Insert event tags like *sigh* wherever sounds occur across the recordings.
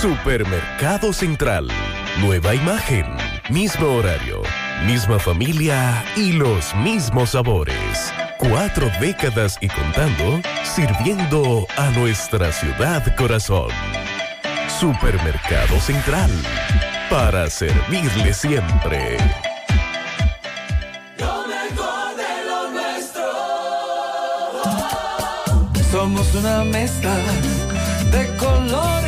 Supermercado Central. Nueva imagen. Mismo horario. Misma familia y los mismos sabores. Cuatro décadas y contando, sirviendo a nuestra ciudad corazón. Supermercado Central. Para servirle siempre. Somos una mezcla de colores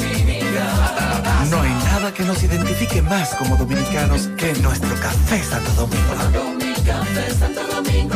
nada que nos identifique más como dominicanos que nuestro café Santo Domingo. Tomando mi café Santo Domingo,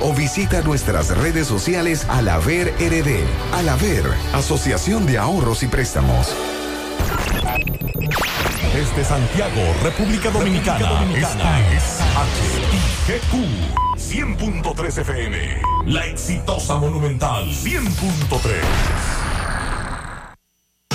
o visita nuestras redes sociales Alaver RD. Alaver, Asociación de Ahorros y Préstamos. Desde Santiago, República Dominicana, esta es HIGQ 100.3 FM. La exitosa Monumental 100.3.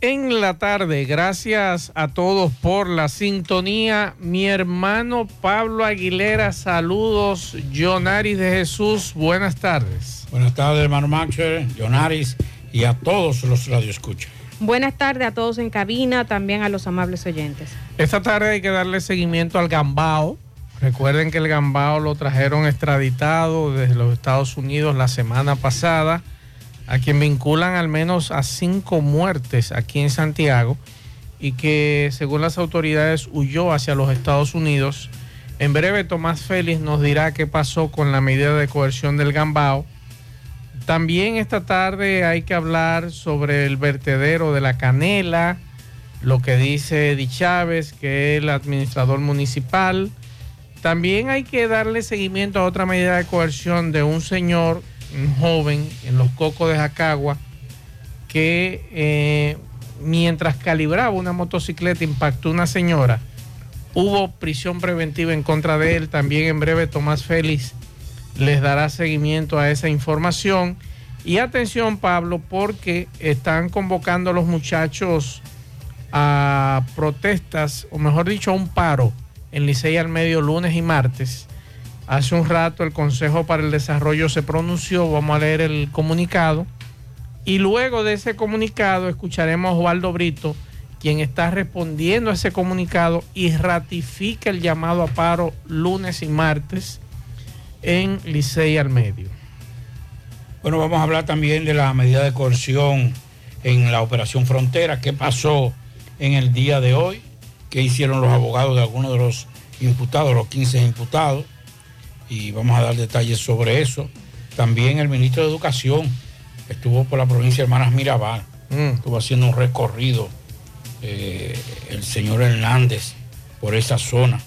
en la tarde. Gracias a todos por la sintonía. Mi hermano Pablo Aguilera, saludos. Jonaris de Jesús, buenas tardes. Buenas tardes, hermano Maxwell, Jonaris y a todos los radioescuchas. Buenas tardes a todos en cabina, también a los amables oyentes. Esta tarde hay que darle seguimiento al gambao. Recuerden que el gambao lo trajeron extraditado desde los Estados Unidos la semana pasada a quien vinculan al menos a cinco muertes aquí en Santiago y que según las autoridades huyó hacia los Estados Unidos. En breve Tomás Félix nos dirá qué pasó con la medida de coerción del Gambao. También esta tarde hay que hablar sobre el vertedero de la canela, lo que dice Eddie Chávez, que es el administrador municipal. También hay que darle seguimiento a otra medida de coerción de un señor un joven en los cocos de Jacagua que eh, mientras calibraba una motocicleta impactó una señora. Hubo prisión preventiva en contra de él. También en breve Tomás Félix les dará seguimiento a esa información. Y atención Pablo, porque están convocando a los muchachos a protestas, o mejor dicho, a un paro en Licey al medio lunes y martes Hace un rato el Consejo para el Desarrollo se pronunció, vamos a leer el comunicado. Y luego de ese comunicado escucharemos a Osvaldo Brito, quien está respondiendo a ese comunicado y ratifica el llamado a paro lunes y martes en Licey al Medio. Bueno, vamos a hablar también de la medida de coerción en la Operación Frontera. ¿Qué pasó en el día de hoy? ¿Qué hicieron los abogados de algunos de los imputados, los 15 imputados? Y vamos a dar detalles sobre eso. También el ministro de Educación estuvo por la provincia de Hermanas Mirabal, Mm. estuvo haciendo un recorrido, eh, el señor Hernández, por esa zona.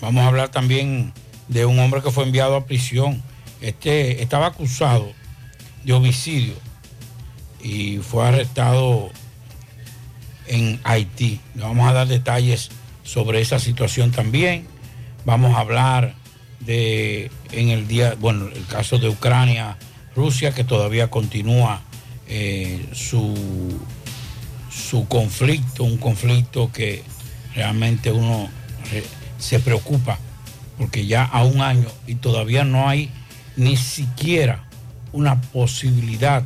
Vamos a hablar también de un hombre que fue enviado a prisión Este estaba acusado de homicidio y fue arrestado en Haití. Le vamos a dar detalles sobre esa situación también. Vamos a hablar de en el día, bueno, el caso de Ucrania, Rusia, que todavía continúa eh, su, su conflicto, un conflicto que realmente uno se preocupa, porque ya a un año y todavía no hay ni siquiera una posibilidad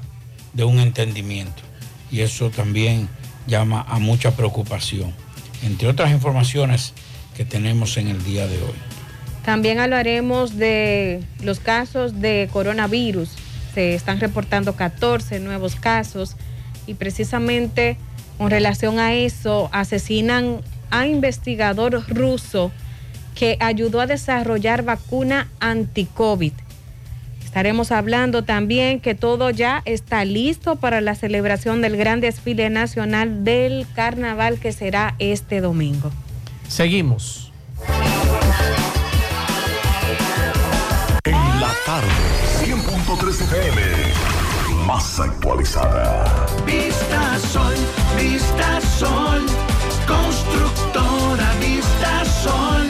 de un entendimiento. Y eso también llama a mucha preocupación, entre otras informaciones que tenemos en el día de hoy. También hablaremos de los casos de coronavirus. Se están reportando 14 nuevos casos y precisamente con relación a eso asesinan a investigador ruso que ayudó a desarrollar vacuna anti-COVID. Estaremos hablando también que todo ya está listo para la celebración del gran desfile nacional del carnaval que será este domingo. Seguimos. En la tarde, 100.3 FM. Más actualizada. Vista Sol, Vista Sol, constructora Vista Sol,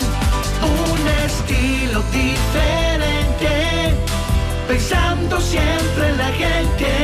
un estilo diferente, pensando siempre en la gente,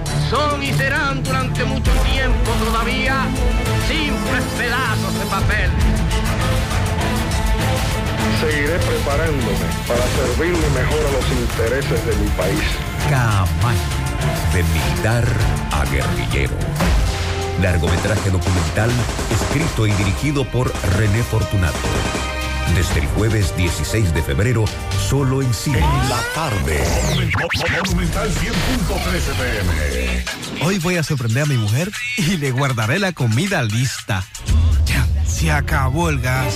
son y serán durante mucho tiempo todavía simples pedazos de papel. Seguiré preparándome para servirle mejor a los intereses de mi país. Camaño, de militar a guerrillero. Largometraje documental escrito y dirigido por René Fortunato. Desde el jueves 16 de febrero, solo en cine. En la tarde. Monumental 100.13 PM. Hoy voy a sorprender a mi mujer y le guardaré la comida lista. Ya, se acabó el gas.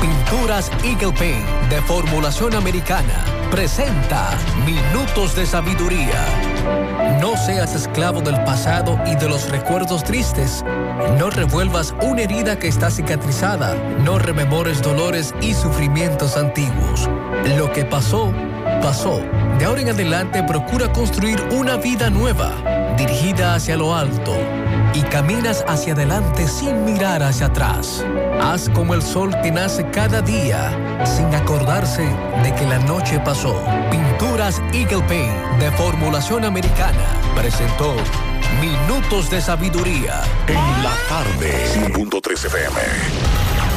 Pinturas Eagle Paint de formulación americana presenta Minutos de Sabiduría. No seas esclavo del pasado y de los recuerdos tristes. No revuelvas una herida que está cicatrizada. No rememores dolores y sufrimientos antiguos. Lo que pasó, pasó. De ahora en adelante procura construir una vida nueva, dirigida hacia lo alto. Y caminas hacia adelante sin mirar hacia atrás. Haz como el sol que nace cada día, sin acordarse de que la noche pasó. Pinturas Eagle Paint de formulación americana presentó Minutos de Sabiduría. En la tarde. 100.3 FM.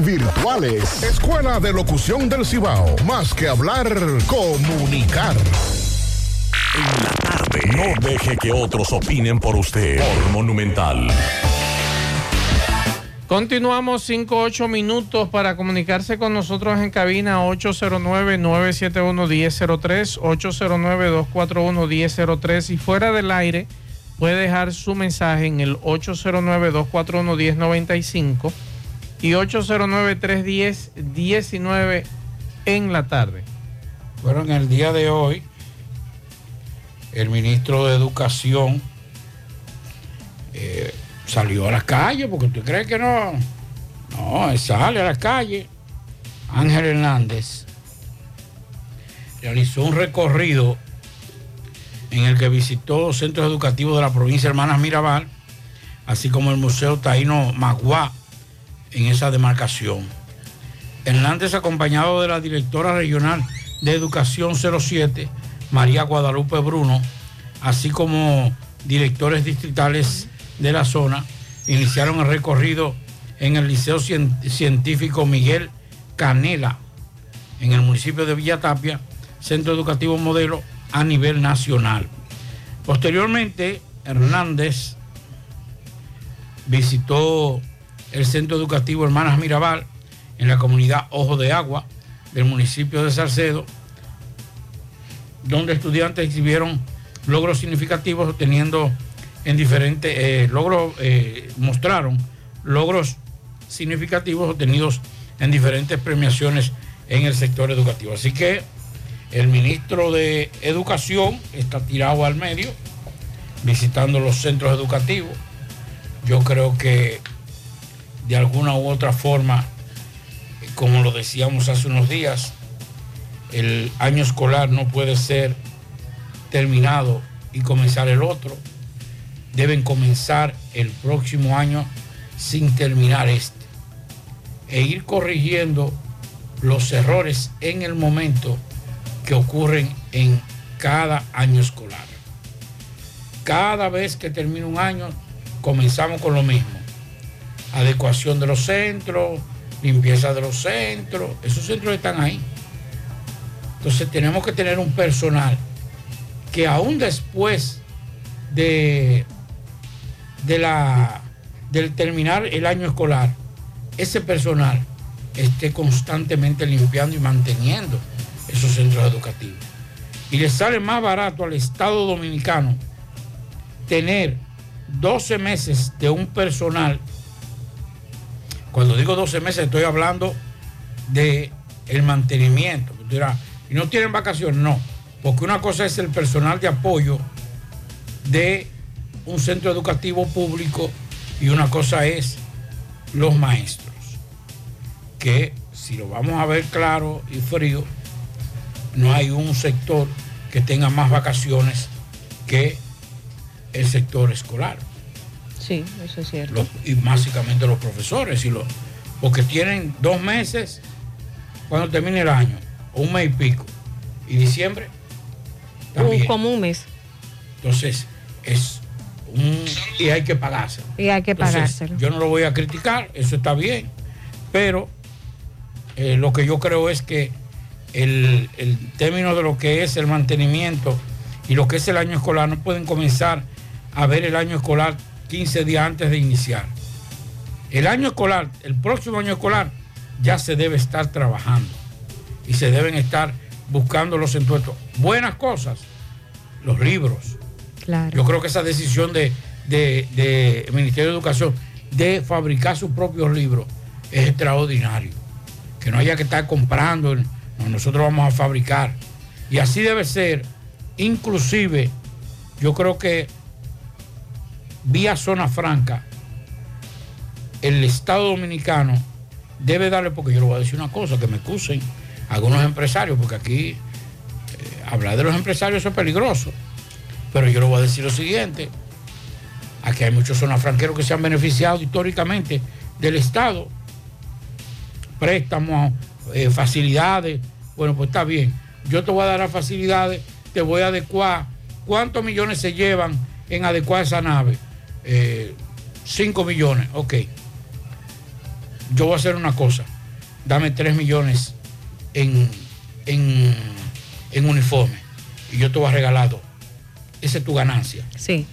virtuales. Escuela de Locución del Cibao. Más que hablar, comunicar. En la tarde. No deje que otros opinen por usted. Por Monumental. Continuamos 5 8 minutos para comunicarse con nosotros en cabina 809-971-1003, 809-241-1003 y fuera del aire puede dejar su mensaje en el 809-241-1095 y 809-310-19 en la tarde. Bueno, en el día de hoy, el ministro de Educación eh, salió a la calle, porque tú crees que no. No, sale a la calle. Ángel Hernández realizó un recorrido en el que visitó centros educativos de la provincia de Hermanas Mirabal, así como el Museo Taíno Maguá en esa demarcación. Hernández, acompañado de la directora regional de Educación 07, María Guadalupe Bruno, así como directores distritales de la zona, iniciaron el recorrido en el Liceo Científico Miguel Canela, en el municipio de Villa Tapia, centro educativo modelo a nivel nacional. Posteriormente, Hernández visitó el centro educativo Hermanas Mirabal en la comunidad Ojo de Agua del municipio de Salcedo, donde estudiantes exhibieron logros significativos obteniendo en diferentes eh, logros, eh, mostraron logros significativos obtenidos en diferentes premiaciones en el sector educativo. Así que el ministro de Educación está tirado al medio, visitando los centros educativos. Yo creo que de alguna u otra forma, como lo decíamos hace unos días, el año escolar no puede ser terminado y comenzar el otro. Deben comenzar el próximo año sin terminar este. E ir corrigiendo los errores en el momento que ocurren en cada año escolar. Cada vez que termina un año, comenzamos con lo mismo. Adecuación de los centros, limpieza de los centros, esos centros están ahí. Entonces tenemos que tener un personal que aún después de, de la, del terminar el año escolar, ese personal esté constantemente limpiando y manteniendo esos centros educativos. Y le sale más barato al Estado Dominicano tener 12 meses de un personal. Cuando digo 12 meses estoy hablando de el mantenimiento. y no tienen vacaciones, no. Porque una cosa es el personal de apoyo de un centro educativo público y una cosa es los maestros. Que si lo vamos a ver claro y frío, no hay un sector que tenga más vacaciones que el sector escolar. Sí, eso es cierto. y básicamente los profesores, y los, porque tienen dos meses cuando termine el año, o un mes y pico. Y diciembre también. como un mes. Entonces, es un... Y hay que pagarse. Y hay que pagárselo. Yo no lo voy a criticar, eso está bien, pero eh, lo que yo creo es que el, el término de lo que es el mantenimiento y lo que es el año escolar, no pueden comenzar a ver el año escolar 15 días antes de iniciar. El año escolar, el próximo año escolar, ya se debe estar trabajando y se deben estar buscando los entuertos. Buenas cosas, los libros. Claro. Yo creo que esa decisión de del de, Ministerio de Educación de fabricar sus propios libros es extraordinario. Que no haya que estar comprando, no, nosotros vamos a fabricar. Y así debe ser, inclusive, yo creo que vía zona franca, el Estado Dominicano debe darle, porque yo le voy a decir una cosa, que me excusen algunos empresarios, porque aquí eh, hablar de los empresarios es peligroso. Pero yo le voy a decir lo siguiente, aquí hay muchos zonas franqueros que se han beneficiado históricamente del Estado, préstamos, eh, facilidades, bueno, pues está bien, yo te voy a dar las facilidades, te voy a adecuar, ¿cuántos millones se llevan en adecuar esa nave? 5 millones, ok. Yo voy a hacer una cosa, dame 3 millones en, en, en uniforme y yo te voy a regalar dos. Esa es tu ganancia. Sí.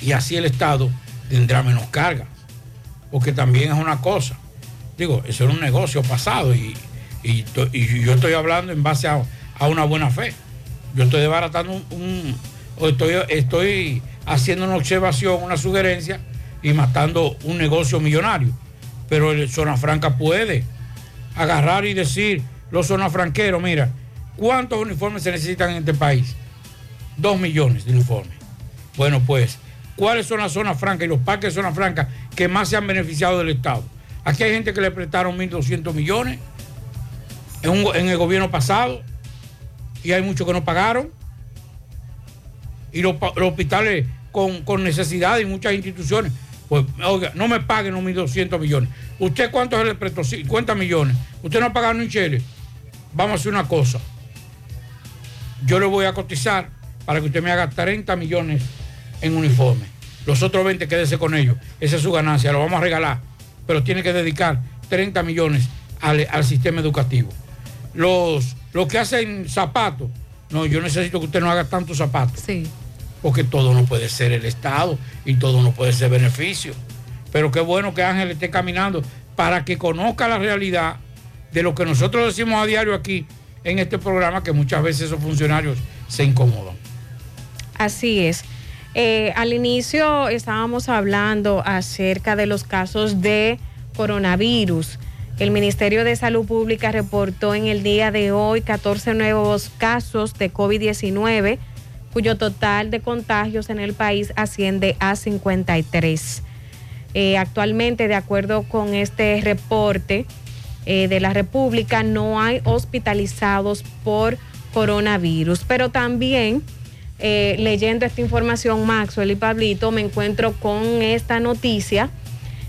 Y así el Estado tendrá menos carga. Porque también es una cosa. Digo, eso era un negocio pasado y, y, yo estoy hablando en base a, a una buena fe. Yo estoy desbaratando un, un- o estoy, estoy haciendo una observación, una sugerencia y matando un negocio millonario. Pero el Zona Franca puede agarrar y decir, los zona franqueros, mira, ¿cuántos uniformes se necesitan en este país? Dos millones de uniformes. Bueno, pues, ¿cuáles son las zonas francas y los parques de zona franca que más se han beneficiado del Estado? Aquí hay gente que le prestaron 1.200 millones en, en el gobierno pasado y hay muchos que no pagaron. Y los hospitales con, necesidad y muchas instituciones, pues, oiga, no me paguen los 1.200 millones. ¿Usted cuánto le prestó? 50 millones. ¿Usted no ha pagado ni un chile? Vamos a hacer una cosa. Yo le voy a cotizar para que usted me haga 30 millones en uniforme. Los otros 20 quédese con ellos. Esa es su ganancia, lo vamos a regalar. Pero tiene que dedicar 30 millones al, al sistema educativo. Los, los que hacen zapatos, no, yo necesito que usted no haga tantos zapatos. Sí. Porque todo no puede ser el Estado y todo no puede ser beneficio. Pero qué bueno que Ángel esté caminando para que conozca la realidad de lo que nosotros decimos a diario aquí en este programa, que muchas veces esos funcionarios se incomodan. Así es. Eh, al inicio estábamos hablando acerca de los casos de coronavirus. El Ministerio de Salud Pública reportó en el día de hoy 14 nuevos casos de COVID-19, cuyo total de contagios en el país asciende a 53. Eh, actualmente, de acuerdo con este reporte eh, de la República, no hay hospitalizados por coronavirus, pero también eh, leyendo esta información, Maxwell y Pablito, me encuentro con esta noticia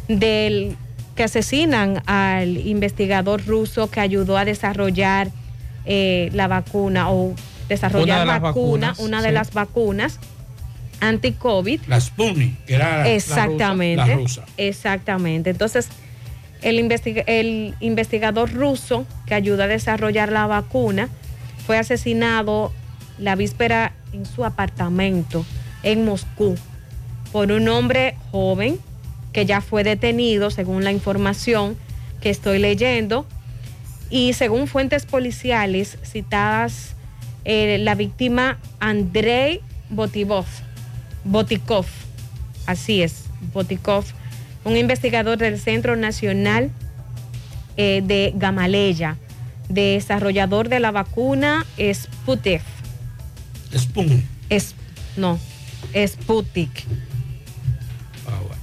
del que asesinan al investigador ruso que ayudó a desarrollar eh, la vacuna o desarrollar Una de las vacuna, vacunas, una de sí. las vacunas anti-COVID. La Sputnik, que era la- Exactamente. la rusa. Exactamente. Entonces, el, investiga- el investigador ruso que ayuda a desarrollar la vacuna fue asesinado la víspera en su apartamento en Moscú por un hombre joven que ya fue detenido, según la información que estoy leyendo. Y según fuentes policiales citadas, eh, la víctima Andrei Botivov, Botikov, así es, Botikov, un investigador del Centro Nacional eh, de Gamaleya, desarrollador de la vacuna Sputnik. Sputnik. Es, no, Sputnik. Ah, bueno,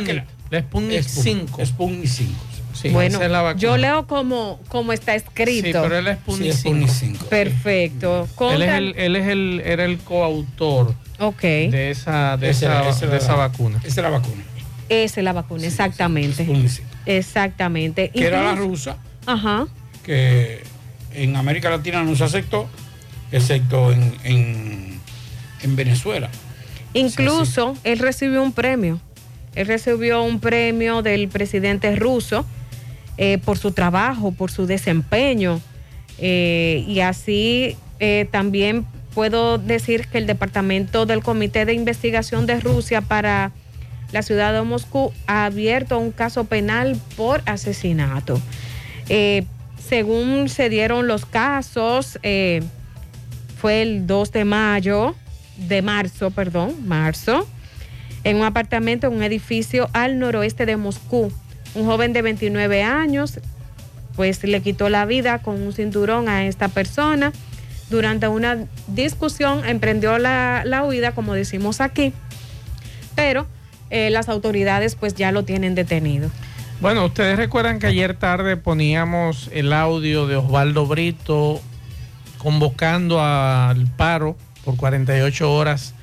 Sputnik, que la- la Sputnik 5. Sputnik 5. Sí, bueno, es yo leo como, como está escrito. Sí, pero él es Sí, Sputnik 5. Perfecto. Él, es el, él es el, era el coautor Ok. de esa, de Esa esa, era- esa de esa la- vacuna. Esa es la vacuna. Esa es la vacuna, exactamente. Exactamente. Que era la rusa, Ajá. que en América Latina no se aceptó, excepto en, en, en Venezuela. Incluso él recibió un premio. Él recibió un premio del presidente ruso eh, por su trabajo, por su desempeño. Eh, y así eh, también puedo decir que el Departamento del Comité de Investigación de Rusia para la ciudad de Moscú ha abierto un caso penal por asesinato. Según se dieron los casos, fue el 2 de mayo, de marzo, perdón, marzo. en un apartamento en un edificio al noroeste de Moscú. Un joven de 29 años pues le quitó la vida con un cinturón a esta persona. Durante una discusión emprendió la, la huida, como decimos aquí, pero eh, las autoridades pues ya lo tienen detenido. Bueno, ustedes recuerdan que ayer tarde poníamos el audio de Osvaldo Brito convocando al paro por 48 horas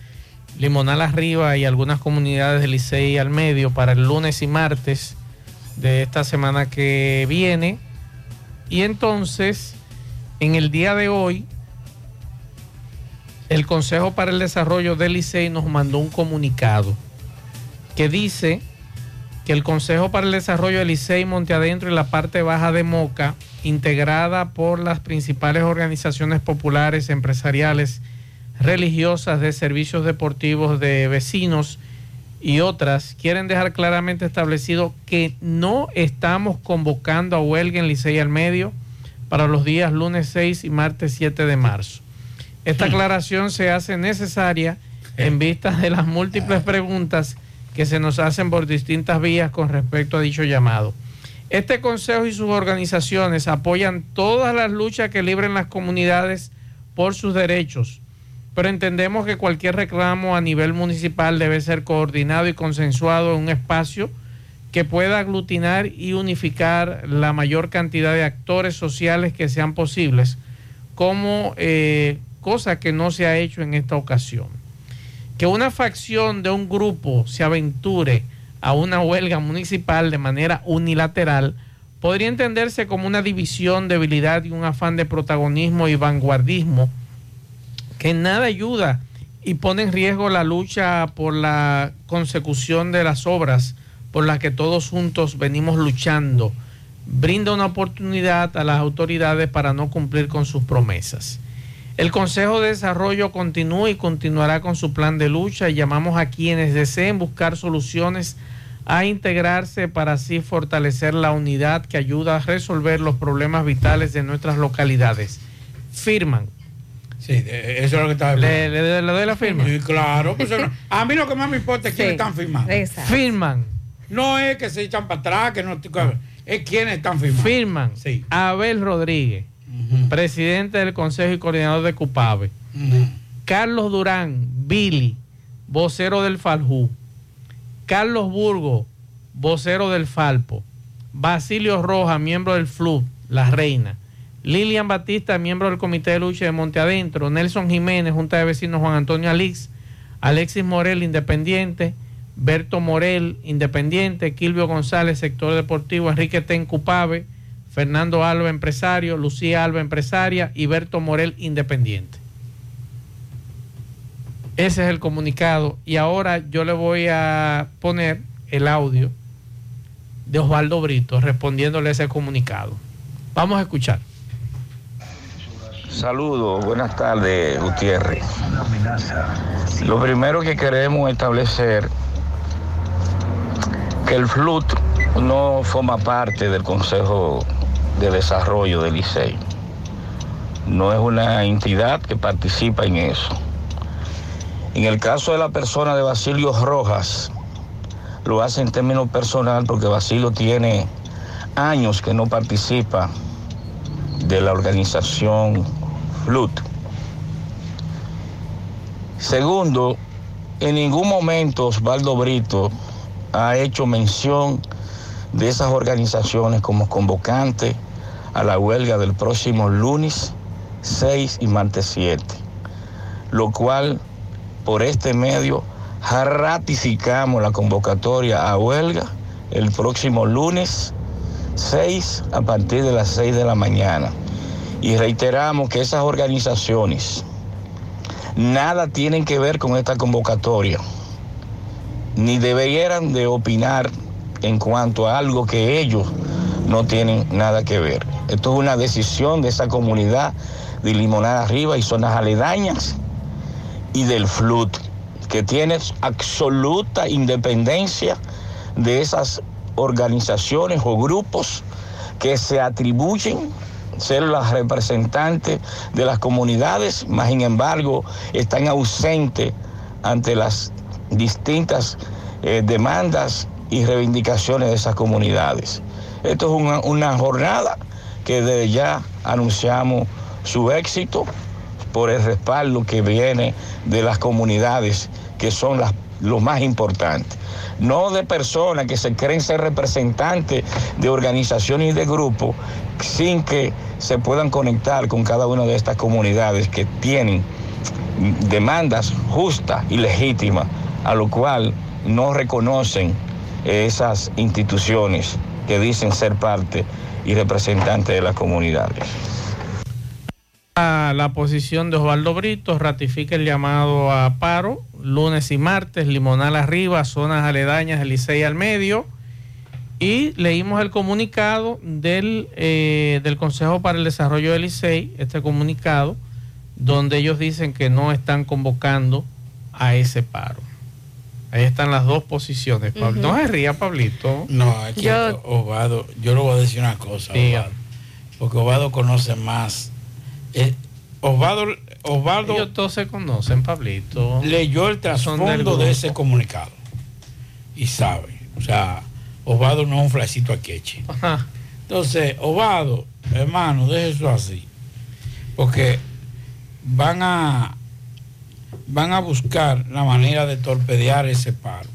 Limonal arriba y algunas comunidades del Licey al medio para el lunes y martes de esta semana que viene. Y entonces, en el día de hoy, el Consejo para el Desarrollo del Licey nos mandó un comunicado que dice que el Consejo para el Desarrollo del Licey Monte Adentro y la parte baja de Moca, integrada por las principales organizaciones populares, empresariales, religiosas, de servicios deportivos, de vecinos y otras, quieren dejar claramente establecido que no estamos convocando a huelga en Licey al medio para los días lunes 6 y martes 7 de marzo. Esta aclaración se hace necesaria en vista de las múltiples preguntas que se nos hacen por distintas vías con respecto a dicho llamado. Este consejo y sus organizaciones apoyan todas las luchas que libren las comunidades por sus derechos, pero entendemos que cualquier reclamo a nivel municipal debe ser coordinado y consensuado en un espacio que pueda aglutinar y unificar la mayor cantidad de actores sociales que sean posibles, como eh, cosa que no se ha hecho en esta ocasión. Que una facción de un grupo se aventure a una huelga municipal de manera unilateral podría entenderse como una división, debilidad y un afán de protagonismo y vanguardismo que nada ayuda y pone en riesgo la lucha por la consecución de las obras por las que todos juntos venimos luchando. Brinda una oportunidad a las autoridades para no cumplir con sus promesas. El Consejo de Desarrollo continúa y continuará con su plan de lucha y llamamos a quienes deseen buscar soluciones a integrarse para así fortalecer la unidad que ayuda a resolver los problemas vitales de nuestras localidades. Firman. Sí, eso es lo que está ¿Le, le, le doy la firma? Sí, claro. Pues, *laughs* a mí lo que más me importa es quiénes están firmando. Firman. No es que se echan para atrás, que no es quienes están firmando. Firman. Sí. Abel Rodríguez, presidente del Consejo y coordinador de CUPAVE. Carlos Durán, Billy, vocero del Faljú. Carlos Burgo, vocero del Falpo. Basilio Roja, miembro del FLUB, La Reina. Lilian Batista, miembro del Comité de Lucha de Monte Adentro. Nelson Jiménez, Junta de Vecinos Juan Antonio Alix. Alexis Morel, Independiente. Berto Morel, Independiente. Kilvio González, Sector Deportivo. Enrique Ten Cupave. Fernando Alba, Empresario. Lucía Alba, Empresaria. Y Berto Morel, Independiente. Ese es el comunicado. Y ahora yo le voy a poner el audio de Osvaldo Brito respondiéndole ese comunicado. Vamos a escuchar. Saludos, buenas tardes, Gutiérrez. Lo primero que queremos establecer que el FLUT no forma parte del Consejo de Desarrollo del Licey. No es una entidad que participa en eso. En el caso de la persona de Basilio Rojas, lo hace en términos personal porque Basilio tiene años que no participa de la organización FLUT. Segundo, en ningún momento Osvaldo Brito ha hecho mención de esas organizaciones como convocante a la huelga del próximo lunes 6 y martes 7, lo cual por este medio ratificamos la convocatoria a huelga el próximo lunes 6 a partir de las 6 de la mañana. Y reiteramos que esas organizaciones nada tienen que ver con esta convocatoria, ni deberían de opinar en cuanto a algo que ellos no tienen nada que ver. Esto es una decisión de esa comunidad de Limonada Arriba y zonas aledañas y del FLUT, que tiene absoluta independencia de esas organizaciones o grupos que se atribuyen ser las representantes de las comunidades, más sin embargo están ausentes ante las distintas eh, demandas y reivindicaciones de esas comunidades. Esto es una, una jornada que desde ya anunciamos su éxito por el respaldo que viene de las comunidades que son las, lo más importante. No de personas que se creen ser representantes de organizaciones y de grupos sin que se puedan conectar con cada una de estas comunidades que tienen demandas justas y legítimas, a lo cual no reconocen esas instituciones que dicen ser parte y representantes de las comunidades. A La posición de Osvaldo Brito ratifica el llamado a paro lunes y martes, Limonal arriba, zonas aledañas, el Licey al medio. Y leímos el comunicado del, eh, del Consejo para el Desarrollo del Licey, este comunicado, donde ellos dicen que no están convocando a ese paro. Ahí están las dos posiciones. Pablo. No se ría, Pablito. No, aquí Yo- Obado, yo le voy a decir una cosa, porque Obado conoce más. Eh, Osvaldo, Osvaldo Ellos todos se conocen, Pablito. leyó el trasfondo de ese comunicado y sabe. O sea, Osvaldo no es un flacito aqueche. Entonces, Obado, hermano, deje eso así. Porque van a van a buscar la manera de torpedear ese paro.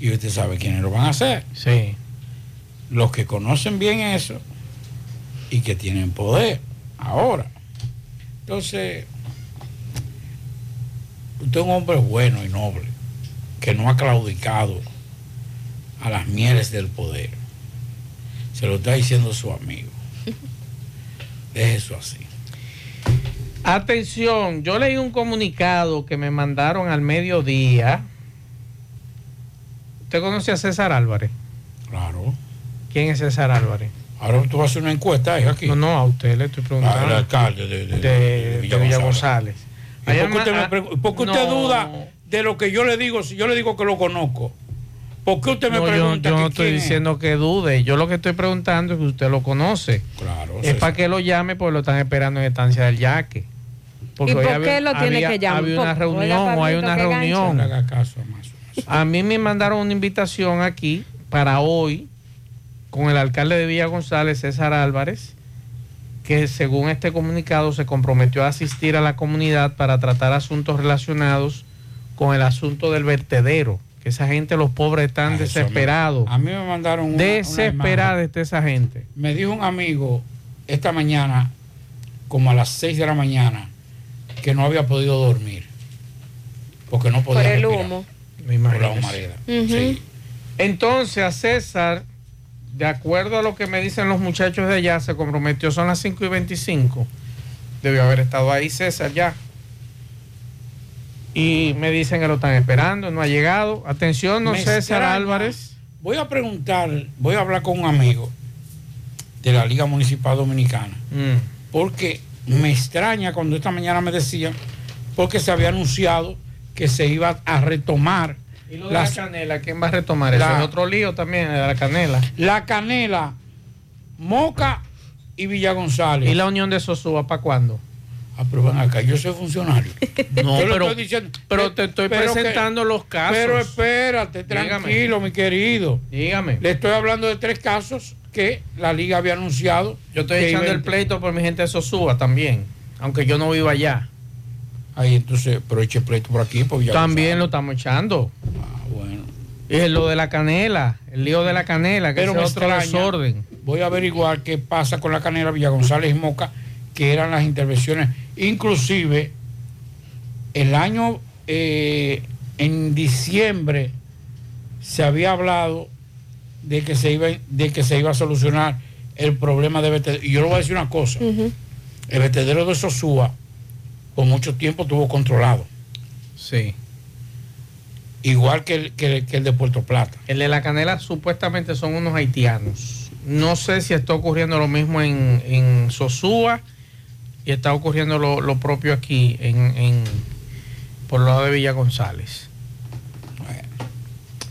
Y usted sabe quiénes lo van a hacer. Sí. Los que conocen bien eso y que tienen poder ahora. Entonces, usted es un hombre bueno y noble, que no ha claudicado a las mieles del poder. Se lo está diciendo su amigo. *laughs* Deje eso así. Atención, yo leí un comunicado que me mandaron al mediodía. ¿Usted conoce a César Álvarez? Claro. ¿Quién es César Álvarez? Ahora tú vas a hacer una encuesta, hija, aquí. No, no, a usted le estoy preguntando. Al alcalde de, de- de, Villa González. ¿Y por qué usted, me por qué usted no. duda de lo que yo le digo si yo le digo que lo conozco? ¿Por qué usted me No, yo, pregunta yo que no estoy quién es? diciendo que dude. Yo lo que estoy preguntando es que usted lo conoce. Claro. Es César. para que lo llame porque lo están esperando en estancia del yaque. ¿Y por qué lo tiene había- que llamar? Había una Oiga, reunión o hay una gancho. reunión. A mí me mandaron una invitación aquí para hoy con el alcalde de Villa González, César Álvarez, que según este comunicado se comprometió a asistir a la comunidad para tratar asuntos relacionados con el asunto del vertedero, que esa gente, los pobres, están Ah, desesperados. A mí me mandaron una, una Desesperada imagen. está esa gente. Me dijo un amigo esta mañana, como a las 6 de la mañana, que no había podido dormir. Porque no podía Por el respirar, humo. Me Por la imagino. humareda. Sí. Entonces a César, de acuerdo a lo que me dicen los muchachos de allá, se comprometió, son las 5 y 25. Debió haber estado ahí César ya. Y me dicen que lo están esperando, no ha llegado. Atención, no César extraña. Álvarez. Voy a preguntar, voy a hablar con un amigo de la Liga Municipal Dominicana, Mm. porque me extraña cuando esta mañana me decían, porque se había anunciado que se iba a retomar Y lo de las- la canela, ¿quién va a retomar? Eso La- es otro lío también, de la canela. la canela, Moca y Villa González. ¿Y la unión de Sosúa para cuándo? Ah, pero acá, yo soy funcionario. *laughs* No, Yo pero, estoy diciendo- pero te estoy pero que- presentando los casos. Pero espérate, Dígame. tranquilo, mi querido. Dígame. Le estoy hablando de tres casos que la liga había anunciado. Yo estoy echando el pleito por mi gente de Sosúa también, aunque yo no vivo allá. Ahí entonces, pero eche pleito por aquí, por Villa También lo estamos echando. Ah, bueno. Es lo de la canela, el lío de la canela, que Pero es otro extraña. desorden. Voy a averiguar qué pasa con la canela Villa González y Moca, que eran las intervenciones. Inclusive, el año, eh, en diciembre, se había hablado de que se iba, de que se iba a solucionar el problema de vertedero. Y yo le voy a decir una cosa. El vertedero de Sosúa, por mucho tiempo estuvo controlado. Sí. Igual que el, que el- que el de Puerto Plata. El de la canela supuestamente son unos haitianos. No sé si está ocurriendo lo mismo en, en Sosúa y está ocurriendo lo, lo propio aquí en, en- por el lado de Villa González.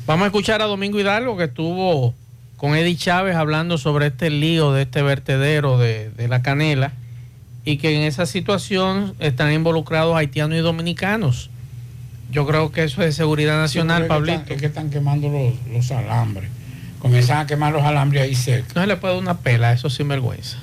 Vamos a escuchar a Domingo Hidalgo que estuvo con Eddie Chávez hablando sobre este lío de este vertedero de, de la canela y que en esa situación están involucrados haitianos y dominicanos. Yo creo que eso es seguridad nacional, Sí, es que Pablito. están- Es que están quemando los, los alambres. Comienzan a quemar los alambres ahí cerca. No se le puede dar una pela, eso sin vergüenza.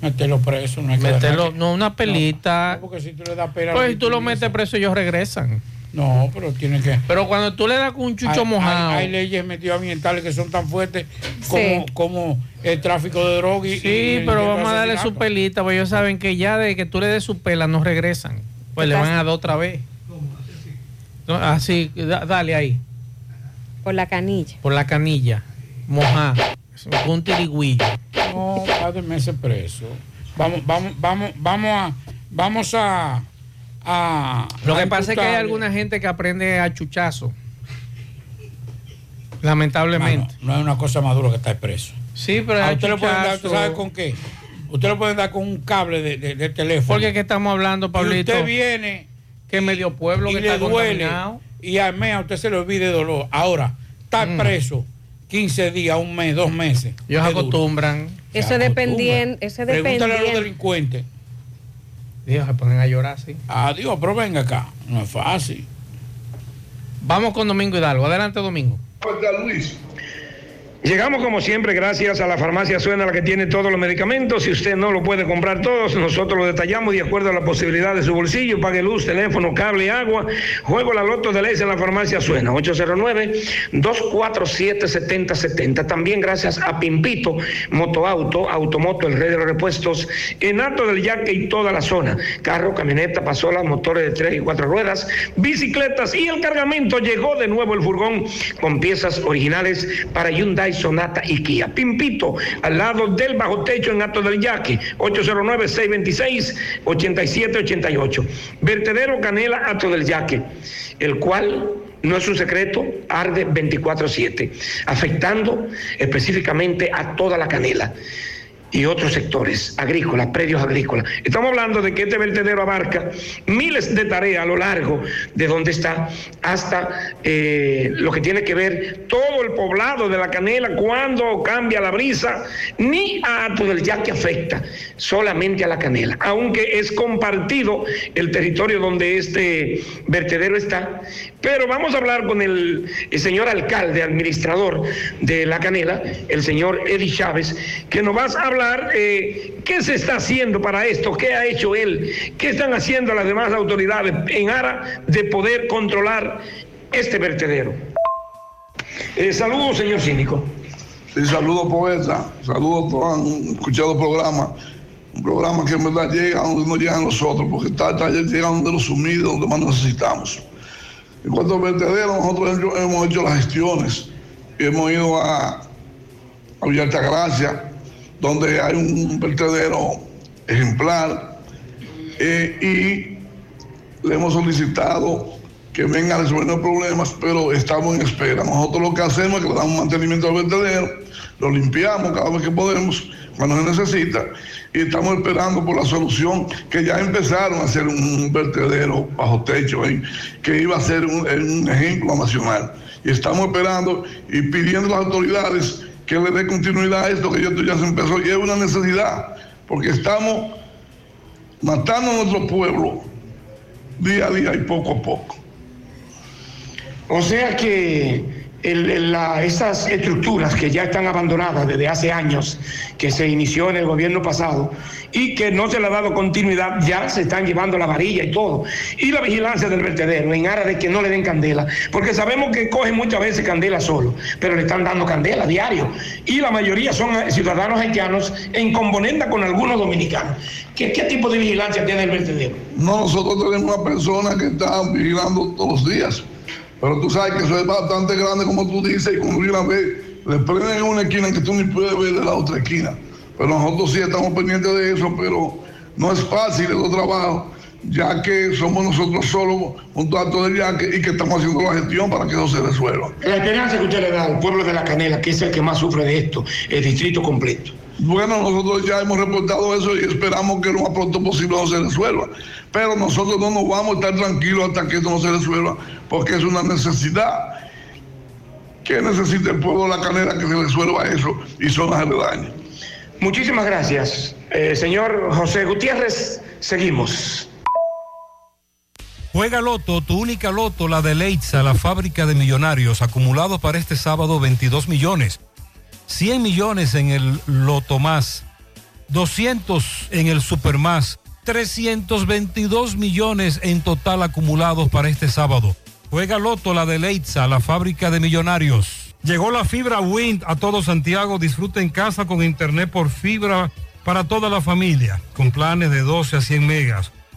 Meterlo preso, no hay que Meterlo, no, una pelita. No, porque si tú le das pela. pues si tú lo metes preso, ellos regresan. No, pero tiene que. Pero cuando tú le das con un chucho hay, mojado. Hay, hay leyes medioambientales que son tan fuertes como, Sí. como el tráfico de droga y. Sí, y- pero vamos a darle su pelita, porque ellos saben que ya de que tú le des su pela no regresan. Pues le van a dar otra vez. No, así, da- dale ahí, Por la canilla. por la canilla, mojar, con un tirigüillo. No, meses preso. Vamos, vamos, vamos, vamos a. Vamos a. a Lo a que pasa es que hay alguna gente que aprende a chuchazo. Lamentablemente. No, no es una cosa más dura que estar preso. Sí, pero a hay usted le pueden dar, chuchazo. ¿usted ¿sabe con qué? Usted le pueden dar con un cable de, de- de teléfono. Porque que estamos hablando, Y Pablito. usted viene que medio pueblo y que le está duele contaminado. y al mes a usted se le olvide dolor. Ahora, estar Mm. preso 15 días, un mes, dos meses. Ellos acostumbran. Eso es dependiendo. Eso es Pregúntale a los delincuentes. Dios, se ponen a llorar así. Adiós, pero venga acá. No es fácil. Vamos con Domingo Hidalgo. Adelante, Domingo. Luis. Llegamos como siempre gracias a la farmacia Suena, la que tiene todos los medicamentos. Si usted no lo puede comprar todos, nosotros lo detallamos de acuerdo a la posibilidad de su bolsillo. Pague luz, teléfono, cable, agua. Juego la loto de leyes en la farmacia Suena. 809-247-7070. También gracias a Pimpito, Motoauto, Automoto, el rey de los repuestos, en Alto del Yaque y toda la zona. Carro, camioneta, pasolas, motores de tres y cuatro ruedas, bicicletas y el cargamento. Llegó de nuevo el furgón con piezas originales para Hyundai, Sonata y Kia. Pimpito, al lado del bajo techo en Alto del Yaque, 809-626-8788. Vertedero Canela, Alto del Yaque, el cual no es un secreto, arde 24/7, afectando específicamente a toda la canela y otros sectores agrícolas, predios agrícolas. Estamos hablando de que este vertedero abarca miles de tareas a lo largo de donde está hasta eh, lo que tiene que ver todo el poblado de la canela, cuando cambia la brisa, ni a todo el yaque afecta, solamente a la canela, aunque es compartido el territorio donde este vertedero está. Pero vamos a hablar con el, el señor alcalde, administrador de la canela, el señor Eddie Chávez, que nos va a hablar eh, qué se está haciendo para esto, qué ha hecho él, qué están haciendo las demás autoridades en ara de poder controlar este vertedero. Eh, saludos, señor Cínico. Sí, saludos poeta, saludos todos han escuchado el programa, un programa que en verdad llega donde no llegan los otros, porque está, está llega donde los sumidos, donde más necesitamos. En cuanto al vertedero, nosotros hemos- hemos hecho las gestiones y hemos ido a, a Villa Altagracia, donde hay un vertedero ejemplar eh, y le hemos solicitado que venga a resolver problemas, pero estamos en espera. Nosotros lo que hacemos es que le damos mantenimiento al vertedero, lo limpiamos cada vez que podemos, cuando se necesita, y estamos esperando por la solución que ya empezaron a hacer un vertedero bajo techo que iba a ser un, un ejemplo nacional. Y estamos esperando y pidiendo a las autoridades que le dé continuidad a esto, que esto ya se empezó y es una necesidad, porque estamos matando a nuestro pueblo día a día y poco a poco. O sea que esas estructuras que ya están abandonadas desde hace años, que se inició en el gobierno pasado y que no se le ha dado continuidad, ya se están llevando la varilla y todo. Y la vigilancia del vertedero en aras de que no le den candela, porque sabemos que cogen muchas veces candela solo, pero le están dando candela diario. Y la mayoría son eh, ciudadanos haitianos en componenda con algunos dominicanos. ¿Qué, qué tipo de vigilancia tiene el vertedero? No, nosotros tenemos una persona que está vigilando todos los días. Pero tú sabes que eso es bastante grande, como tú dices, y cuando viene a ver, le prenden en una esquina que tú ni puedes ver de la otra esquina. Pero nosotros sí estamos pendientes de eso, pero no es fácil el trabajo, ya que somos nosotros solos junto a todo el yaque y que estamos haciendo la gestión para que eso se resuelva. La esperanza que usted le da al pueblo de la Canela, que es el que más sufre de esto, el distrito completo. Bueno, nosotros ya hemos reportado eso y esperamos que lo más pronto posible no se resuelva. Pero nosotros no nos vamos a estar tranquilos hasta que esto no se resuelva, porque es una necesidad. que necesita el pueblo de la canela que se resuelva eso y zonas aledañas? Muchísimas gracias. Eh, señor José Gutiérrez, seguimos. Juega Loto, tu única Loto, la de Leitza, la fábrica de millonarios, acumulados para este sábado 22 millones. 100 millones en el Loto Más, 200 en el Super Más, 322 millones en total acumulados para este sábado. Juega Loto, la de Leitza, la fábrica de millonarios. Llegó la fibra Wind a todo Santiago. Disfruta en casa con internet por fibra para toda la familia, con planes de 12 a 100 megas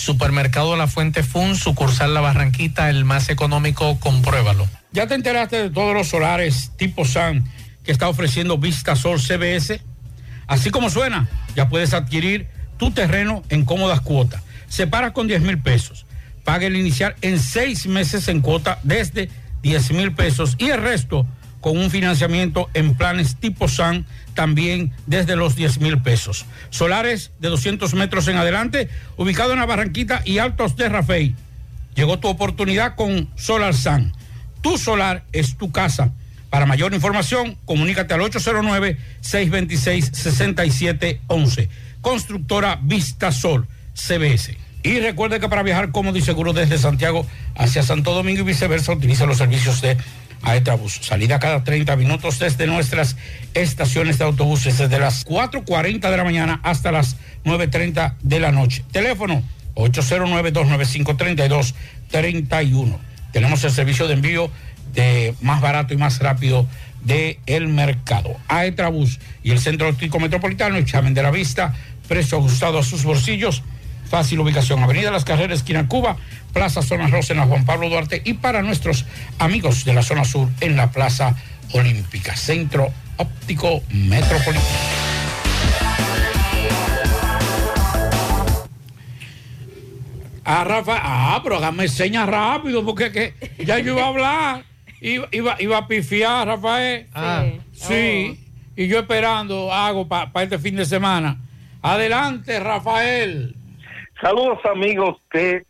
Supermercado La Fuente Fun, sucursal La Barranquita, el más económico, compruébalo. ¿Ya te enteraste de todos los solares tipo SAN que está ofreciendo Vista Sol CBS? Así como suena, ya puedes adquirir tu terreno en cómodas cuotas. Separa con 10 mil pesos. Paga el inicial en seis meses en cuota desde 10 mil pesos y el resto con un financiamiento en planes tipo SAN también desde los 10 mil pesos. Solares de 200 metros en adelante, ubicado en la Barranquita y Altos de Rafey. Llegó tu oportunidad con Solar SAN. Tu solar es tu casa. Para mayor información, comunícate al 809-626-6711. Constructora Vista Sol, CBS. Y recuerde que para viajar cómodo y seguro desde Santiago hacia Santo Domingo y viceversa, utiliza los servicios de Aetrabús. Salida cada 30 minutos desde nuestras estaciones de autobuses, desde las 4.40 de la mañana hasta las 9.30 de la noche. Teléfono 809-295-3231. Tenemos el servicio de envío de más barato y más rápido del el mercado. Aetrabús y el Centro Óptico Metropolitano, examen de la vista, precio ajustado a sus bolsillos, fácil ubicación, Avenida Las Carreras, esquina Cuba, Plaza Zona Rosa en la Juan Pablo Duarte y para nuestros amigos de la zona sur en la Plaza Olímpica, Centro Óptico Metropolitano. Ah, Rafa, ah, pero hágame señas rápido porque que ya yo iba a hablar, iba, iba, iba a pifiar, Rafael. Ah. Sí, y yo esperando hago para este fin de semana. Adelante, Rafael. Saludos amigos de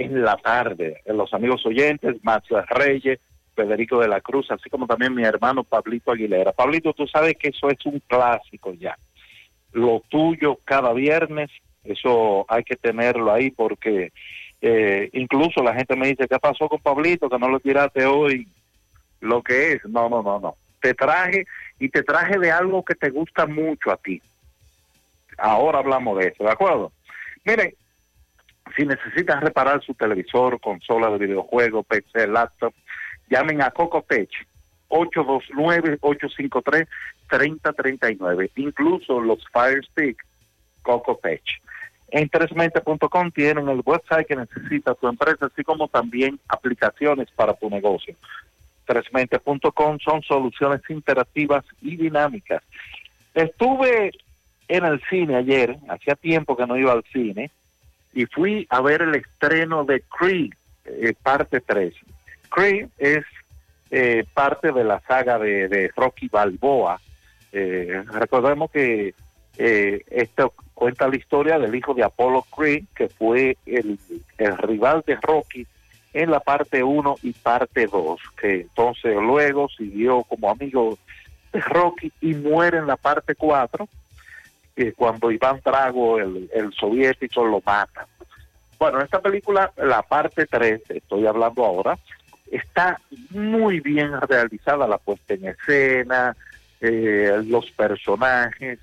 En la Tarde, los amigos oyentes, Max Reyes, Federico de la Cruz, así como también mi hermano Pablito Aguilera. Pablito, tú sabes que eso es un clásico ya. Lo tuyo cada viernes, eso hay que tenerlo ahí porque eh, incluso la gente me dice, ¿qué pasó con Pablito? Que no lo tiraste hoy. Lo que es, no, no, no, no. Te traje y te traje de algo que te gusta mucho a ti. Ahora hablamos de eso, ¿de acuerdo? Miren, si necesitan reparar su televisor, consola de videojuegos, PC, laptop, llamen a Cocotech 829-853-3039. Incluso los Fire Stick Cocotech. En 3mente.com tienen el website que necesita tu empresa, así como también aplicaciones para tu negocio. 3mente.com son soluciones interactivas y dinámicas. Estuve en el cine ayer, hacía tiempo que no iba al cine, y fui a ver el estreno de Creed, eh, parte 3. Creed es eh, parte de la saga de, Rocky Balboa. Eh, recordemos que eh, esto cuenta la historia del hijo de Apollo Creed, que fue el, el rival de Rocky en la parte 1 y parte 2, que entonces luego siguió como amigo de Rocky y muere en la parte 4 que cuando Iván Drago, el, el soviético, lo mata. Bueno, esta película, la parte 3, estoy hablando ahora, está muy bien realizada la puesta en escena, eh, los personajes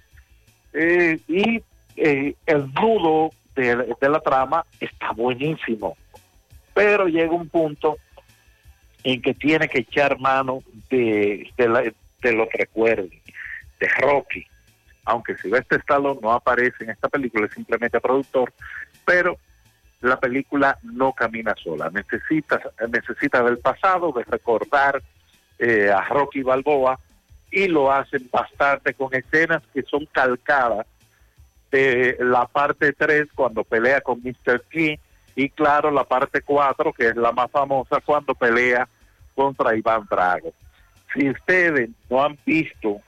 eh, y eh, el nudo de, la trama está buenísimo. Pero llega un punto en que tiene que echar mano de, de, la- de los recuerdos, de Rocky aunque Silvestre Stallone no aparece en esta película, es simplemente productor, pero la película no camina sola, necesita, necesita del pasado, de recordar eh, a Rocky Balboa, y lo hacen bastante con escenas que son calcadas de la parte 3 cuando pelea con Mr. King y claro la parte 4 que es la más famosa cuando pelea contra Iván Drago. Si ustedes no han visto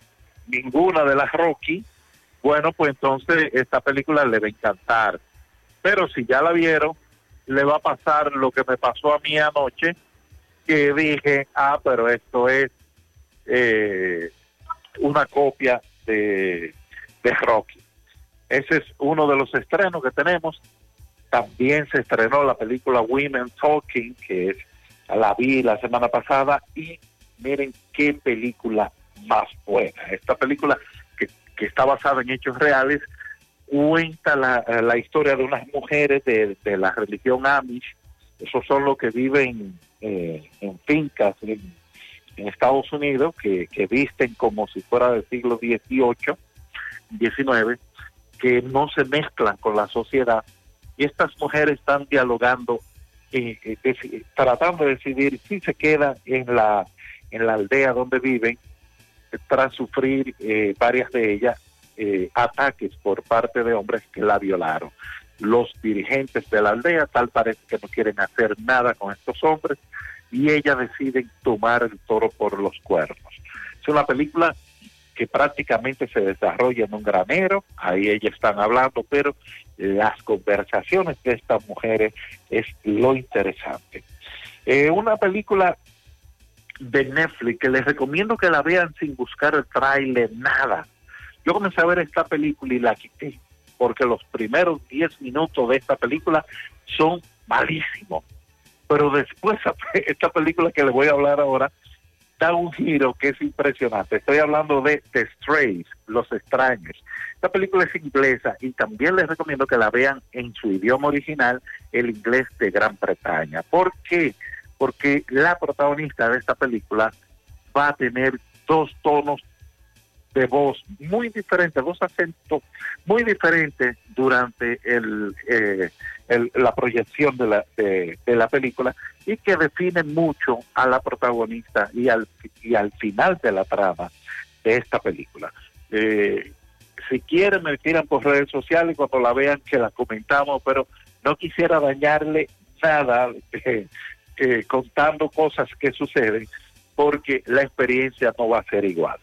ninguna de las Rocky, bueno pues entonces esta película le va a encantar. Pero si ya la vieron, le va a pasar lo que me pasó a mí anoche, que dije, ah, pero esto es eh, una copia de, de Rocky. Ese es uno de los estrenos que tenemos. También se estrenó la película Women Talking, que es, la vi la semana pasada, y miren qué película más buena. Esta película, que, está basada en hechos reales, cuenta la, historia de unas mujeres de, la religión Amish. Esos son los que viven eh, en fincas en, Estados Unidos, que, visten como si fuera del siglo XVIII, XIX, que no se mezclan con la sociedad. Y estas mujeres están dialogando, eh, eh, tratando de decidir si se quedan en la, en la aldea donde viven, tras sufrir eh, varias de ellas eh, ataques por parte de hombres que la violaron. Los dirigentes de la aldea tal parece que no quieren hacer nada con estos hombres y ellas deciden tomar el toro por los cuernos. Es una película que prácticamente se desarrolla en un granero, ahí ellas están hablando, pero las conversaciones de estas mujeres es lo interesante. Eh, una película de Netflix que les recomiendo que la vean sin buscar el tráiler, nada. Yo comencé a ver esta película y la quité, porque los primeros 10 minutos de esta película son malísimos. Pero después *laughs* esta película que les voy a hablar ahora da un giro que es impresionante. Estoy hablando de The Strays, Los Extraños. Esta película es inglesa y también les recomiendo que la vean en su idioma original, el inglés de Gran Bretaña. ¿Por qué? Porque la protagonista de esta película va a tener dos tonos de voz muy diferentes, dos acentos muy diferentes durante el, eh, el- la proyección de la, de la película y que definen mucho a la protagonista y al, y al final de la trama de esta película. Eh, si quieren me tiran por redes sociales cuando la vean que la comentamos, pero no quisiera dañarle nada *laughs* eh, eh, contando cosas que suceden porque la experiencia no va a ser igual.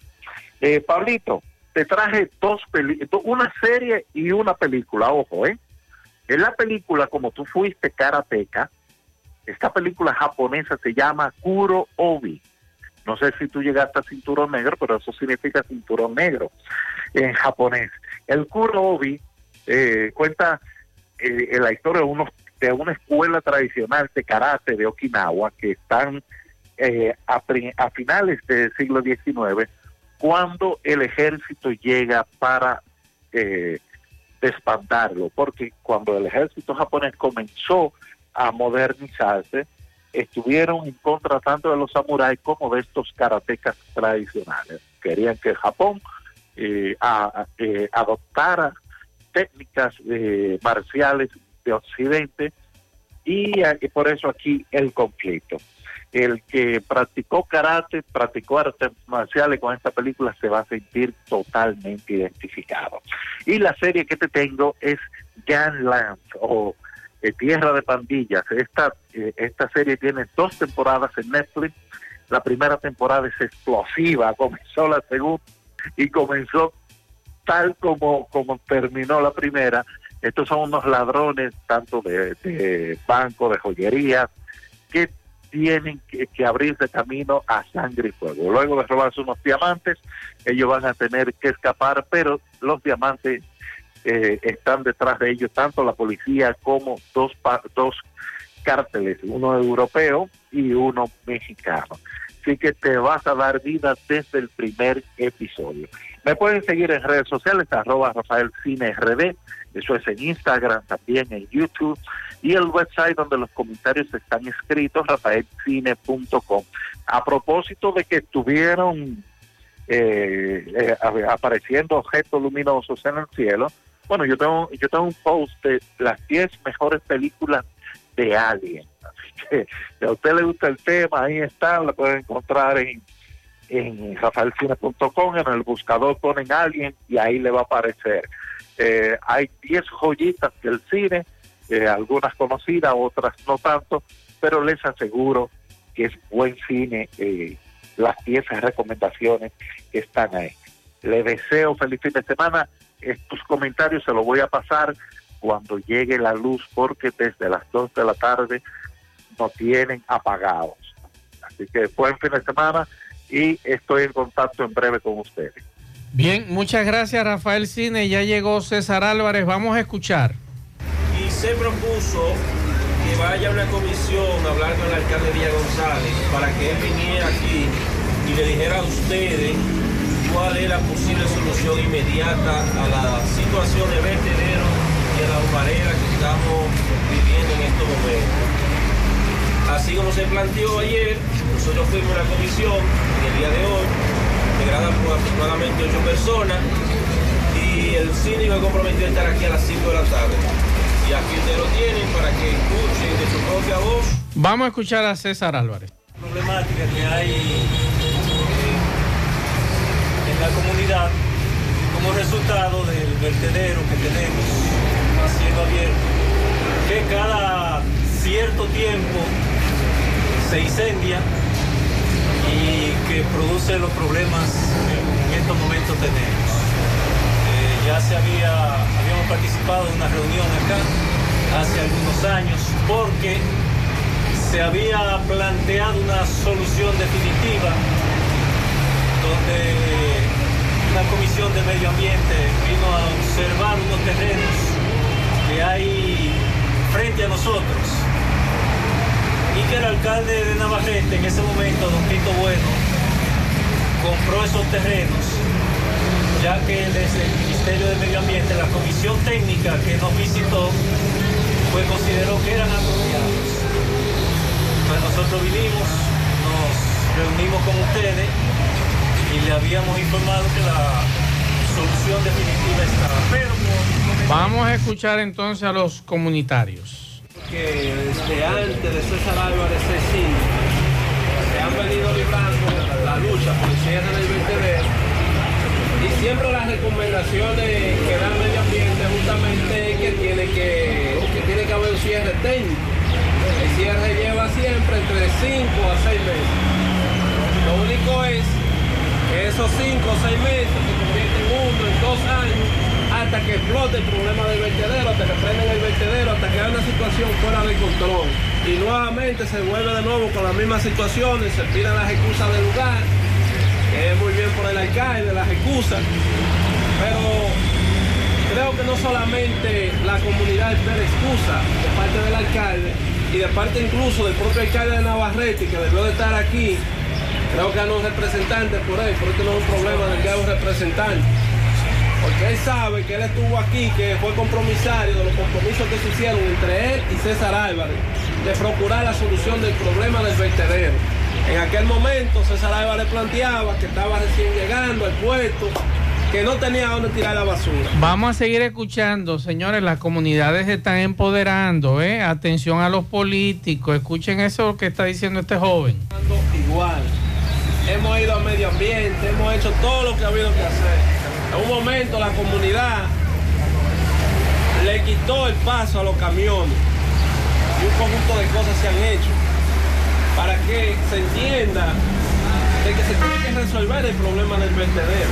Eh, Pablito, te traje dos películas, una serie y una película, ojo, ¿eh? En la película, como tú fuiste karateca, esta película japonesa se llama Kuro Obi. No sé si tú llegaste a cinturón negro, pero eso significa cinturón negro en japonés. El Kuro Obi eh, cuenta eh, la historia de, unos, de una escuela tradicional de karate de Okinawa que están eh, a, finales del siglo XIX cuando el ejército llega para eh, desbandarlo, porque cuando el ejército japonés comenzó a modernizarse, estuvieron en contra tanto de los samuráis como de estos karatecas tradicionales. Querían que Japón eh, eh, adoptara técnicas eh, marciales de Occidente y, eh, y por eso aquí el conflicto. El que practicó karate, practicó artes marciales con esta película se va a sentir totalmente identificado. Y la serie que te tengo es Gangland o eh, Tierra de Pandillas. Esta, eh, esta serie tiene dos temporadas en Netflix. La primera temporada es explosiva, *laughs* comenzó la segunda y comenzó tal como, como terminó la primera. Estos son unos ladrones, tanto de, de banco, de joyería, que tienen que, abrirse camino a sangre y fuego. Luego de robarse unos diamantes, ellos van a tener que escapar, pero los diamantes eh, están detrás de ellos, tanto la policía como dos, dos cárteles, uno europeo y uno mexicano. Así que te vas a dar vida desde el primer episodio. Me pueden seguir en redes sociales, arroba Rafael Cine RD, eso es en Instagram, también en YouTube, y el website donde los comentarios están escritos, rafaelcine.com. A propósito de que estuvieron eh, eh, apareciendo objetos luminosos en el cielo. Bueno, yo tengo, yo tengo un post de las 10 mejores películas de Alien. Así que si a usted le gusta el tema, ahí está, la pueden encontrar en, en rafaelcine.com, en el buscador ponen Alien y ahí le va a aparecer. Eh, hay 10 joyitas del cine, eh, algunas conocidas, otras no tanto, pero les aseguro que es buen cine, eh, las 10 recomendaciones que están ahí. Le deseo feliz fin de semana. Estos comentarios se los voy a pasar cuando llegue la luz, porque desde las 2 de la tarde no tienen apagados. Así que buen fin de semana y estoy en contacto en breve con ustedes. Bien, muchas gracias Rafael Cine. Ya llegó César Álvarez. Vamos a escuchar. y se propuso que vaya una comisión a hablar con el alcalde Villa González para que él viniera aquí y le dijera a ustedes cuál es la posible solución inmediata a la situación de vertedero y a la humarera que estamos viviendo en estos momentos. Así como se planteó ayer, nosotros fuimos a la comisión en el día de hoy, integrada por aproximadamente ocho personas, y el síndico se comprometió a estar aquí a las 5 de la tarde. Y aquí ustedes lo tienen para que escuchen de su propia voz Vamos a escuchar a César Álvarez. problemática que hay eh, en la comunidad como resultado del vertedero que tenemos a cielo abierto, que cada cierto tiempo se incendia y que produce los problemas que en estos momentos tenemos. Eh, ya se había, habíamos participado en una reunión acá hace algunos años porque se había planteado una solución definitiva donde una comisión de medio ambiente vino a observar unos terrenos que hay frente a nosotros y que el alcalde de Navarrete en ese momento, don Tito Bueno, compró esos terrenos ya que desde el Ministerio de Medio Ambiente, la comisión técnica que nos visitó, pues consideró que eran apropiados. Pues nosotros vinimos, nos reunimos con ustedes y le habíamos informado que la solución definitiva estaba. Pero Vamos a escuchar entonces a los comunitarios. Que desde antes de César Álvarez Cecín se han venido librando la lucha por el cierre del vertedero y siempre las recomendaciones que da el medio ambiente justamente es que tiene que, que tiene que haber un cierre técnico. El cierre lleva siempre entre 5 a 6 meses. Lo único es que esos 5 o 6 meses se convierten en uno, en dos años, hasta que explote el problema del vertedero, hasta que prenden el vertedero, hasta que haya una situación fuera de control. Y nuevamente se vuelve de nuevo con las mismas situaciones, se piden las excusas del lugar, que es muy bien por el alcalde, las excusas, pero creo que no solamente la comunidad espera excusa de parte del alcalde y de parte incluso del propio alcalde de Navarrete, que debió de estar aquí, creo que hay un representante por él, porque no es un problema de que haya un representante. Porque él sabe que él estuvo aquí, que fue compromisario de los compromisos que se hicieron entre él y César Álvarez, de procurar la solución del problema del vertedero. En aquel momento César Álvarez planteaba que estaba recién llegando al puerto, que no tenía dónde tirar la basura. Vamos a seguir escuchando, señores, las comunidades se están empoderando, ¿eh? Atención a los políticos, escuchen eso que está diciendo este joven. igual. Hemos ido a medio ambiente, hemos hecho todo lo que ha habido que hacer. En un momento la comunidad le quitó el paso a los camiones y un conjunto de cosas se han hecho para que se entienda de que se tiene que resolver el problema del vertedero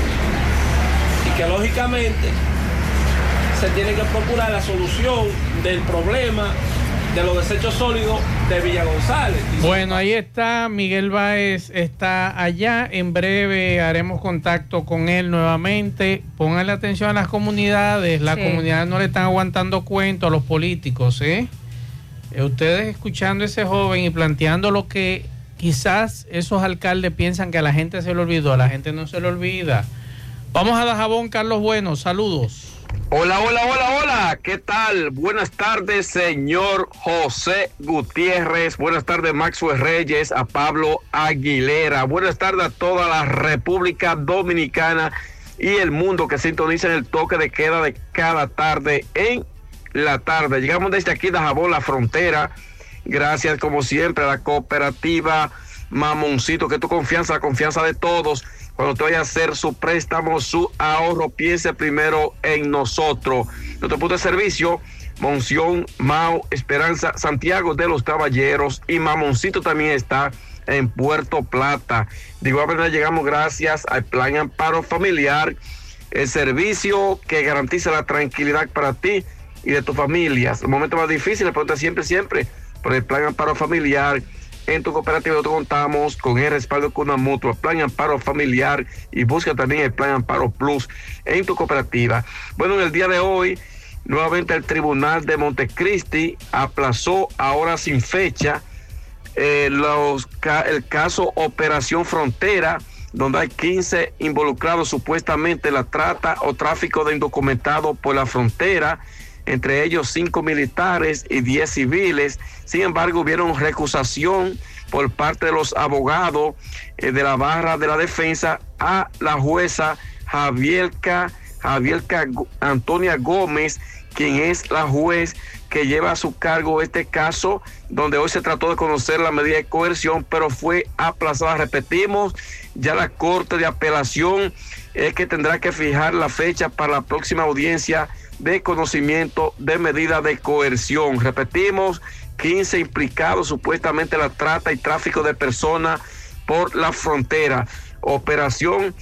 y que lógicamente se tiene que procurar la solución del problema de los desechos sólidos de Villa González. Bueno, ahí está, Miguel Báez está allá, en breve haremos contacto con él nuevamente. Pónganle atención a las comunidades, las Sí. comunidades no le están aguantando cuento a los políticos, ¿eh? Eh, Ustedes escuchando a ese joven y planteando lo que quizás esos alcaldes piensan que a la gente se le olvidó, a la gente no se le olvida. Vamos a Dajabón, Carlos Bueno, saludos. Hola, hola, hola, hola. ¿Qué tal? Buenas tardes, señor José Gutiérrez. Buenas tardes, Maxwell Reyes, a Pablo Aguilera. Buenas tardes a toda la República Dominicana y el mundo que sintoniza en el toque de queda de cada tarde en la tarde. Llegamos desde aquí de Jabón, la frontera. Gracias, como siempre, a la cooperativa Mamoncito, que tu confianza, la confianza de todos cuando te vaya a hacer su préstamo, su ahorro, piense primero en nosotros. Nuestro punto de servicio, Monción, Mao, Esperanza, Santiago de los Caballeros y Mamoncito también está en Puerto Plata. De igual manera llegamos gracias al Plan Amparo Familiar, el servicio que garantiza la tranquilidad para ti y de tu familia. Los momentos más difíciles, pero siempre, siempre por el Plan Amparo Familiar en tu cooperativa nosotros contamos con el respaldo con una mutua, plan amparo familiar y busca también el plan amparo plus en tu cooperativa. Bueno, en el día de hoy, nuevamente el Tribunal de Montecristi aplazó ahora sin fecha eh, los, el caso Operación Frontera, donde hay 15 involucrados supuestamente en la trata o tráfico de indocumentados por la frontera entre ellos cinco militares y diez civiles. Sin embargo, hubieron recusación por parte de los abogados eh, de la barra de la defensa a la jueza Javierca, Javierca Antonia Gómez, quien es la juez que lleva a su cargo este caso, donde hoy se trató de conocer la medida de coerción, pero fue aplazada. Repetimos, ya la Corte de Apelación es que tendrá que fijar la fecha para la próxima audiencia de conocimiento de medida de coerción. Repetimos, 15 implicados supuestamente en la trata y tráfico de personas por la frontera. Operación,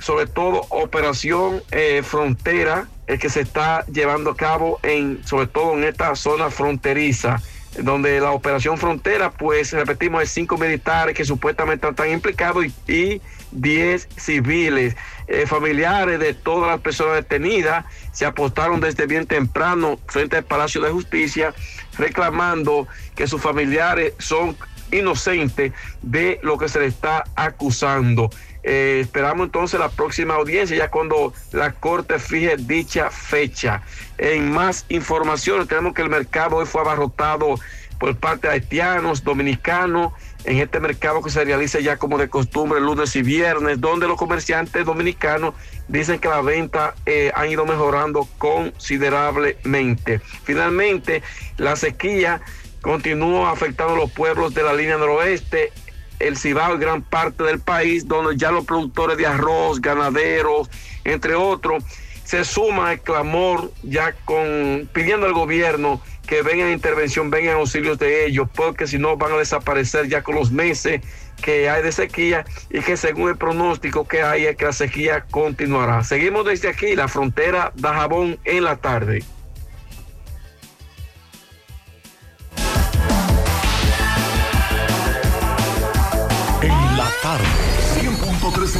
sobre todo operación eh, frontera, el que se está llevando a cabo en, sobre todo en esta zona fronteriza donde la operación frontera, pues repetimos, hay cinco militares que supuestamente están implicados y, diez civiles. Eh, familiares de todas las personas detenidas se apostaron desde bien temprano frente al Palacio de Justicia reclamando que sus familiares son inocentes de lo que se le está acusando. Eh, esperamos entonces la próxima audiencia, ya cuando la Corte fije dicha fecha. En más información, tenemos que el mercado hoy fue abarrotado por parte de haitianos, dominicanos, en este mercado que se realiza ya como de costumbre lunes y viernes, donde los comerciantes dominicanos dicen que la venta eh, han ido mejorando considerablemente. Finalmente, la sequía continúa afectando a los pueblos de la línea noroeste, el Cibao y gran parte del país, donde ya los productores de arroz, ganaderos, entre otros, se suma el clamor ya con pidiendo al gobierno que vengan intervención, vengan auxilios de ellos, porque si no van a desaparecer ya con los meses que hay de sequía y que según el pronóstico que hay es que la sequía continuará. Seguimos desde aquí, la frontera de Jabón en la tarde.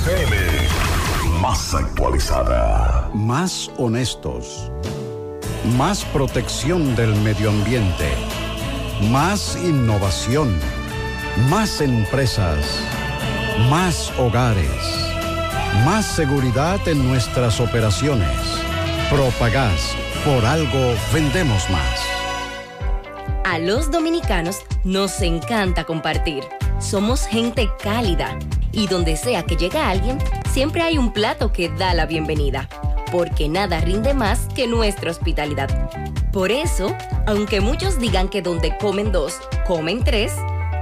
FM, más actualizada. Más honestos. Más protección del medio ambiente. Más innovación. Más empresas. Más hogares. Más seguridad en nuestras operaciones. Propagás. Por algo vendemos más. A los dominicanos nos encanta compartir. Somos gente cálida y donde sea que llega alguien, siempre hay un plato que da la bienvenida, porque nada rinde más que nuestra hospitalidad. Por eso, aunque muchos digan que donde comen dos, comen tres,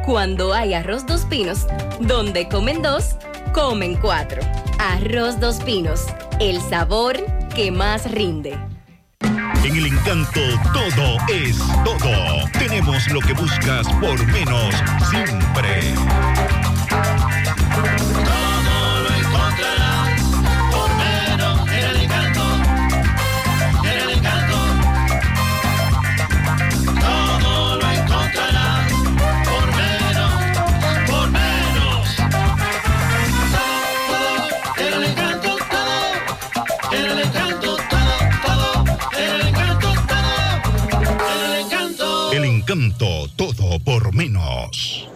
cuando hay arroz dos pinos, donde comen dos, comen cuatro. Arroz dos pinos, el sabor que más rinde. En el encanto todo es todo. Tenemos lo que buscas por menos siempre. Encanto. Todo por menos.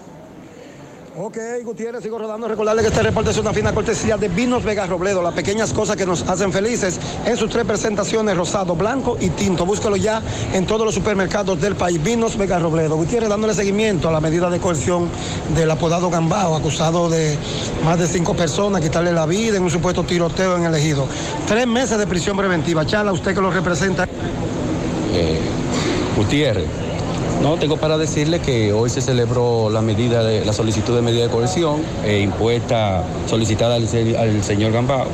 Ok, Gutiérrez, sigo rodando. Recordarle que este reporte es una fina cortesía de Vinos Vega Robledo, las pequeñas cosas que nos hacen felices en sus tres presentaciones, rosado, blanco y tinto. Búscalo ya en todos los supermercados del país. Vinos Vega Robledo. Gutiérrez dándole seguimiento a la medida de coerción del apodado Gambao, acusado de más de cinco personas, quitarle la vida en un supuesto tiroteo en el ejido. Tres meses de prisión preventiva. Chala, usted que lo representa. Eh, Gutiérrez. No, tengo para decirle que hoy se celebró la medida de la solicitud de medida de coerción eh, impuesta, solicitada al, se- al señor Gambao,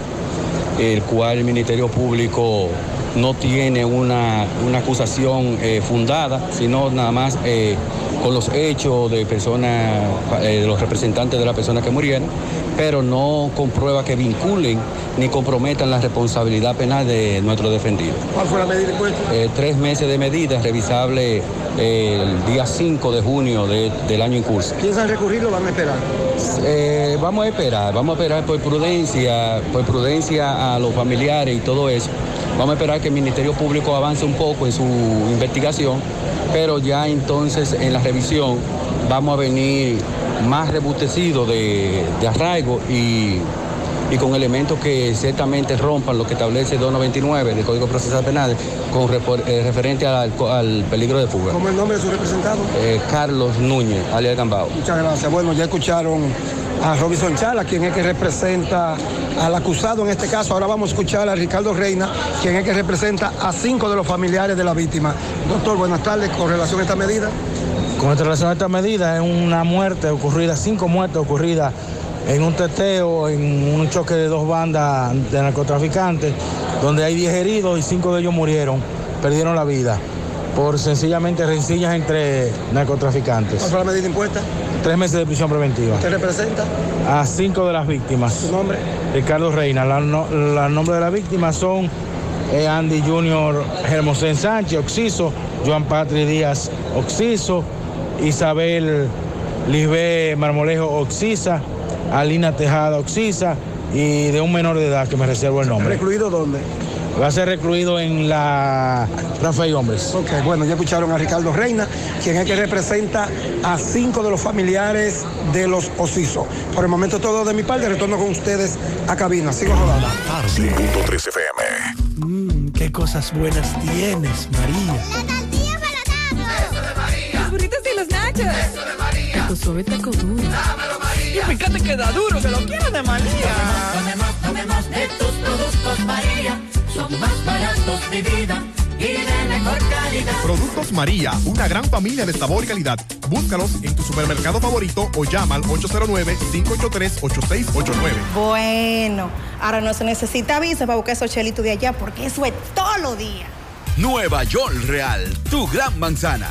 el cual el Ministerio Público no tiene una, una acusación eh, fundada, sino nada más eh, con los hechos de personas, eh, de los representantes de las personas que murieron, pero no con pruebas que vinculen ni comprometan la responsabilidad penal de nuestro defendido. ¿Cuál fue la medida impuesta? Eh, tres meses de medidas revisable eh, el día 5 de junio de- del año en curso. ¿Piensan recurrir o van a esperar? Eh, vamos a esperar, vamos a esperar por prudencia, por prudencia a los familiares y todo eso. Vamos a esperar que el Ministerio Público avance un poco en su investigación, pero ya entonces en la revisión vamos a venir más rebustecidos de, de arraigo y, y con elementos que ciertamente rompan lo que establece 299 del Código Procesal Penal con eh, referente al, al peligro de fuga. ¿Cómo es el nombre de su representado? Eh, Carlos Núñez, alias Gambao. Muchas gracias. Bueno, ya escucharon a Robinson Chala, quien es que representa al acusado en este caso. Ahora vamos a escuchar a Ricardo Reina, quien es que representa a cinco de los familiares de la víctima. Doctor, buenas tardes. Con relación a esta medida, Con relación a esta medida, es una muerte ocurrida, cinco muertes ocurridas en un teteo, en un choque de dos bandas de narcotraficantes, donde hay 10 heridos y cinco de ellos murieron, perdieron la vida por sencillamente rencillas entre narcotraficantes. ¿cuál fue la medida impuesta? Tres meses de prisión preventiva. ¿Usted representa? A cinco de las víctimas. ¿Su nombre? Ricardo Reina. Los nombres de las víctimas son eh, Andy Junior Hermosén Sánchez, Oxiso, Joan Patri Díaz, Oxiso, Isabel Lisbé Marmolejo, Oxisa, Alina Tejada, Oxisa, y de un menor de edad que me reservo el nombre. ¿Recluido dónde? Va a ser recluido en la Rafael Hombres. Ok, bueno, ya escucharon a Ricardo Reina, quien es que representa a cinco de los familiares de los Ocisos. Por el momento todo de mi parte, retorno con ustedes a cabina. Sigo rodando. 5.3 FM. Mmm, qué cosas buenas tienes, María. Los burritos y los nachos. Eso de María. Tu suave taco duro. Y fíjate que da duro, que lo quiero de María. Tomemos, tomemos de tus productos María. Son más baratos de vida y de mejor calidad. Productos María, una gran familia de sabor y calidad. Búscalos en tu supermercado favorito o llama al 809-583-8689. Bueno, ahora no se necesita visa para buscar esos chelitos de allá porque eso es todo lo día. Nueva York Real, tu gran manzana.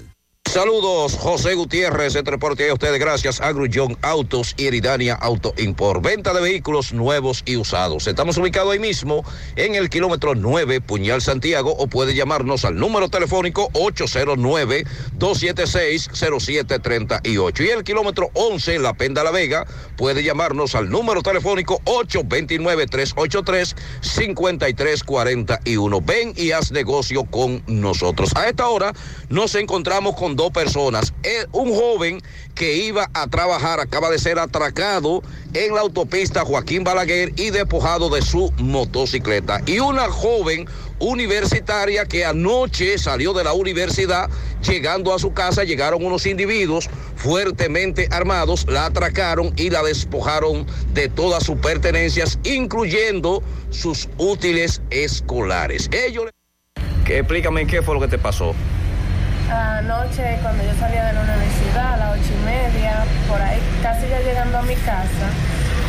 Saludos, José Gutiérrez, este reporte a ustedes gracias a Grullón Autos y Eridania Auto Import. Venta de vehículos nuevos y usados. Estamos ubicados ahí mismo en el kilómetro 9, Puñal Santiago, o puede llamarnos al número telefónico 809-276-0738. Y el kilómetro 11, La Penda La Vega, puede llamarnos al número telefónico 829-383-5341. Ven y haz negocio con nosotros. A esta hora nos encontramos con dos personas. Eh, un joven que iba a trabajar acaba de ser atracado en la autopista Joaquín Balaguer y despojado de su motocicleta. Y una joven universitaria que anoche salió de la universidad, llegando a su casa, llegaron unos individuos fuertemente armados, la atracaron y la despojaron de todas sus pertenencias, incluyendo sus útiles escolares. Ellos... Explícame qué fue lo que te pasó. Anoche, cuando yo salía de la universidad a las ocho y media, por ahí casi ya llegando a mi casa,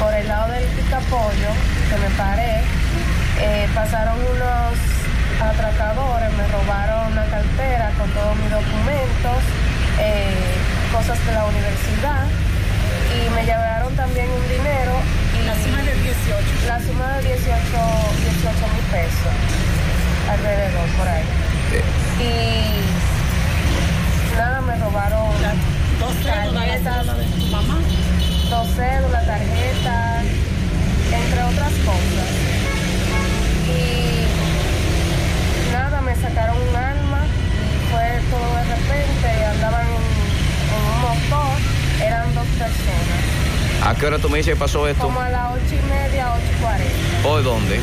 por el lado del picapollo, que me paré, eh, pasaron unos atracadores, me robaron una cartera con todos mis documentos, eh, cosas de la universidad y me llevaron también un dinero. Y la suma de 18. La suma de 18 mil pesos alrededor por ahí. Y nada, me robaron Dos cédulas, la cédula de tu mamá. dos cédulas, tarjetas, entre otras cosas. Y nada, me sacaron un arma fue todo de repente, andaban en, en un motor, eran dos personas. ¿A qué hora tú me dices que pasó esto? Como a las ocho y media, ocho y cuarenta, ¿Por dónde?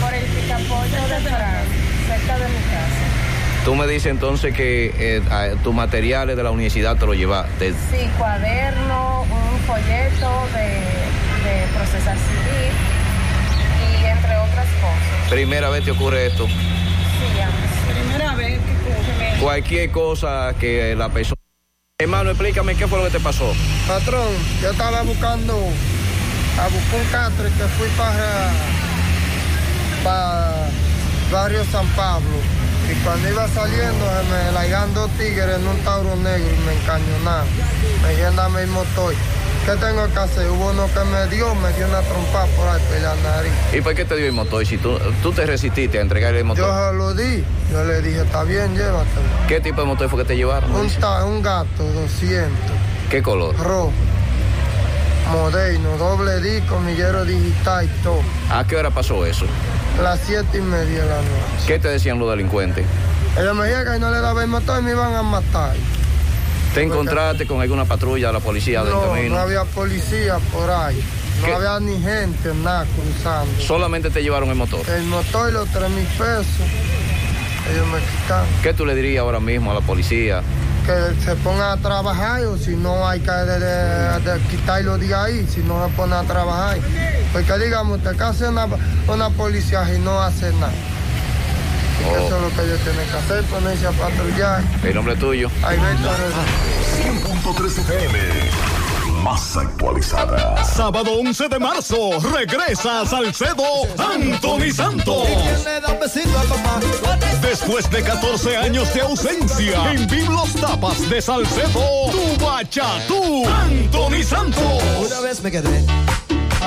por el picapollo de Fran, cerca de mi casa. Tú me dices entonces que eh, tus materiales de la universidad te lo llevaste. Sí, cuaderno, un folleto de, de procesar civil y entre otras cosas. Primera vez te ocurre esto. Sí, ambos. Primera vez que ocurre. Cualquier cosa que la persona... Hermano, explícame qué fue lo que te pasó. Patrón, yo estaba buscando a buscar un catre que fui para, para barrio San Pablo. Y cuando iba saliendo se me laigan dos tigres en un tauro negro y me encañonaron. Me dame el motor. ¿Qué tengo que hacer? Hubo uno que me dio, me dio una trompa por ahí por la nariz. ¿Y por qué te dio el motor? Si tú, tú te resististe a entregar el Yo motor. se lo di. Yo le dije, está bien, llévatelo. ¿Qué tipo de motor fue que te llevaron? Un, ta- un gato, 200. ¿Qué color? rojo, moderno, doble disco, millero digital y todo. ¿A qué hora pasó eso? Las siete y media de la noche. ¿Qué te decían los delincuentes? Ellos me dijeron que no le daba el motor y me iban a matar. ¿Te encontraste con alguna patrulla de la policía del No, camino? no había policía por ahí. No ¿Qué? había ni gente, nada, cruzando. Solamente te llevaron el motor. El motor y los tres mil pesos, ellos me quitaron. ¿Qué tú le dirías ahora mismo a la policía? Que se pongan a trabajar o si no hay que de, de- de quitarlo de ahí, si no se pone a trabajar. Porque digamos, usted que hace una, una policía y no hace nada. Y que Oh. Eso es lo que ellos tienen que hacer, ponerse a patrullar. ¿El nombre tuyo? Alberto Rodríguez. 100.3 FM. Más actualizada. Sábado 11 de marzo, regresa a Salcedo Anthony Santos. Después de 14 años de ausencia, en Biblos Tapas de Salcedo, tu bachatú, Anthony Santos. Una vez me quedé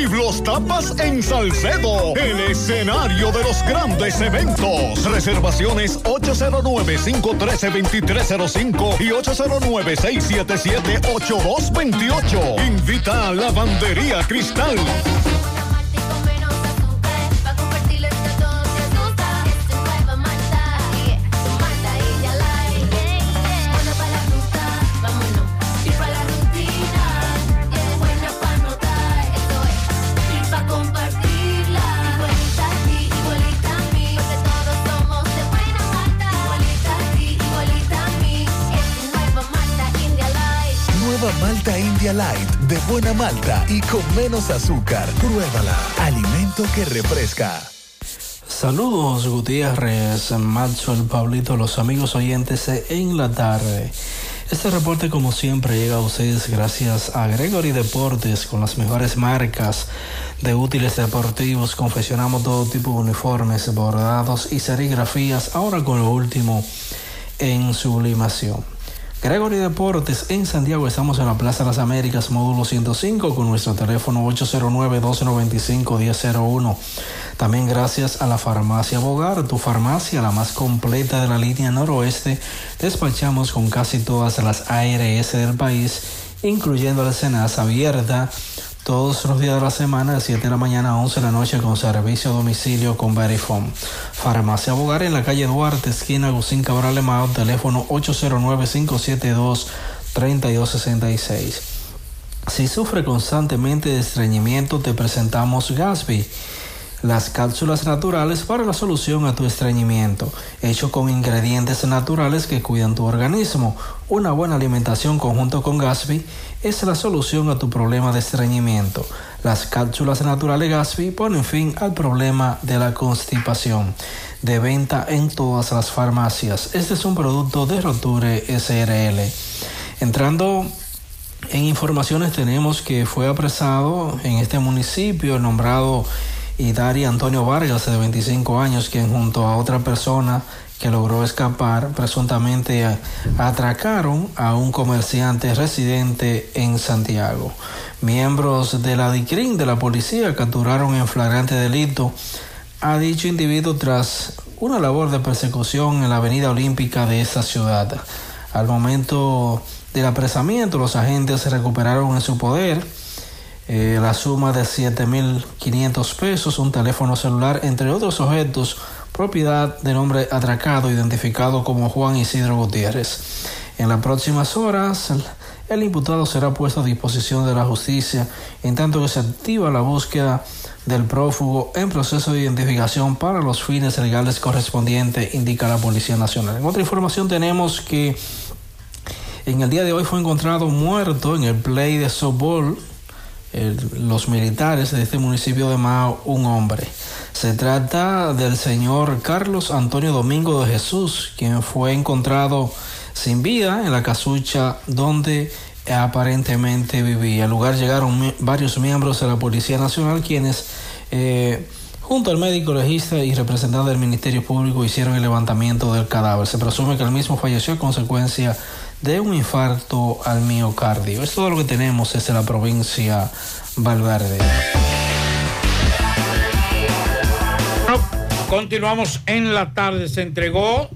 Biblos Tapas en Salcedo, el escenario de los grandes eventos. Reservaciones 809-513-2305 y 809-677-8228. Invita a Lavandería Cristal. Light de buena malta y con menos azúcar. Pruébala. Alimento que refresca. Saludos Gutiérrez, Macho, el Pablito, los amigos oyentes en la tarde. Este reporte como siempre llega a ustedes gracias a Gregory Deportes con las mejores marcas de útiles deportivos. Confeccionamos todo tipo de uniformes, bordados y serigrafías, ahora con lo último en sublimación. Gregory Deportes en Santiago, estamos en la Plaza de las Américas, módulo 105, con nuestro teléfono 809-1295-1001. También gracias a la farmacia Bogar, tu farmacia, la más completa de la línea noroeste. Despachamos con casi todas las ARS del país, incluyendo la Senasa abierta todos los días de la semana, de 7 de la mañana a 11 de la noche, con servicio a domicilio con Verifone. Farmacia Bogar en la calle Duarte, esquina Agustín Cabral Emao, teléfono 809-572-3266. Si sufre constantemente de estreñimiento, te presentamos Gasby. Las cápsulas naturales para la solución a tu estreñimiento, hecho con ingredientes naturales que cuidan tu organismo. Una buena alimentación conjunto con Gasby es la solución a tu problema de estreñimiento. Las cápsulas naturales Gasby ponen fin al problema de la constipación. De venta en todas las farmacias. Este es un producto de Roture SRL. Entrando En informaciones tenemos que fue apresado en este municipio el nombrado Idari Antonio Vargas, de 25 años, quien junto a otra persona que logró escapar, presuntamente atracaron a un comerciante residente en Santiago. Miembros de la DICRIN de la policía capturaron en flagrante delito a dicho individuo tras una labor de persecución en la avenida olímpica de esta ciudad. Al momento del apresamiento, los agentes recuperaron en su poder eh, la suma de 7.500 pesos, un teléfono celular, entre otros objetos, propiedad del hombre atracado identificado como Juan Isidro Gutiérrez. En las próximas horas, el, imputado será puesto a disposición de la justicia, en tanto que se activa la búsqueda del prófugo en proceso de identificación para los fines legales correspondientes, indica la Policía Nacional. En otra información tenemos que en el día de hoy fue encontrado muerto en el play de softball los militares de este municipio de Mao un hombre. Se trata del señor Carlos Antonio Domingo de Jesús, quien fue encontrado sin vida en la casucha donde aparentemente vivía. Al lugar llegaron varios miembros de la Policía Nacional quienes eh, junto al médico legista y representante del Ministerio Público hicieron el levantamiento del cadáver. Se presume que el mismo falleció a consecuencia de un infarto al miocardio. Es todo lo que tenemos desde la provincia Valverde. Continuamos en la tarde. Se entregó,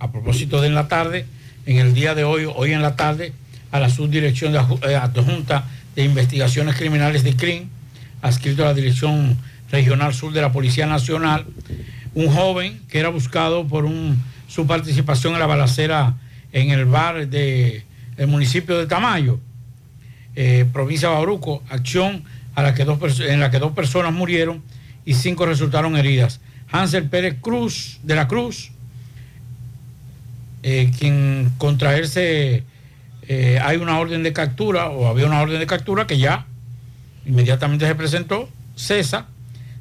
a propósito de en la tarde, en el día de hoy, hoy en la tarde, a la subdirección de eh, adjunta de investigaciones criminales de CRIM, adscrito a la Dirección Regional Sur de la Policía Nacional, un joven que era buscado por un, su participación en la balacera en el bar del municipio de Tamayo, eh, provincia de Bauruco, acción a la que dos, en la que dos personas murieron y cinco resultaron heridas. Hansel Pérez Cruz de la Cruz, eh, quien contra él se, eh, hay una orden de captura o había una orden de captura que ya inmediatamente se presentó, cesa,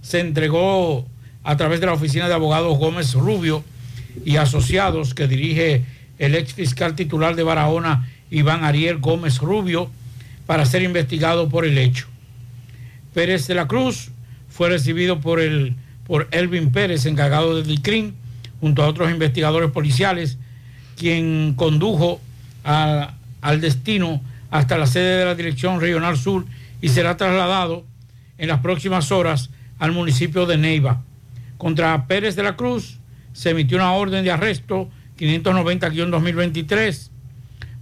se entregó a través de la oficina de abogados Gómez Rubio y asociados que dirige el ex fiscal titular de Barahona, Iván Ariel Gómez Rubio, para ser investigado por el hecho. Pérez de la Cruz fue recibido por, el, por Elvin Pérez, encargado del DICRIN, junto a otros investigadores policiales, quien condujo al destino hasta la sede de la Dirección Regional Sur y será trasladado en las próximas horas al municipio de Neiva. Contra Pérez de la Cruz se emitió una orden de arresto 590-2023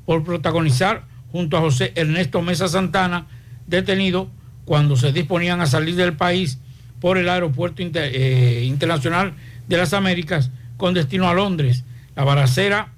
por protagonizar junto a José Ernesto Mesa Santana, detenido cuando se disponían a salir del país por el Aeropuerto eh, Internacional de las Américas con destino a Londres. La baracera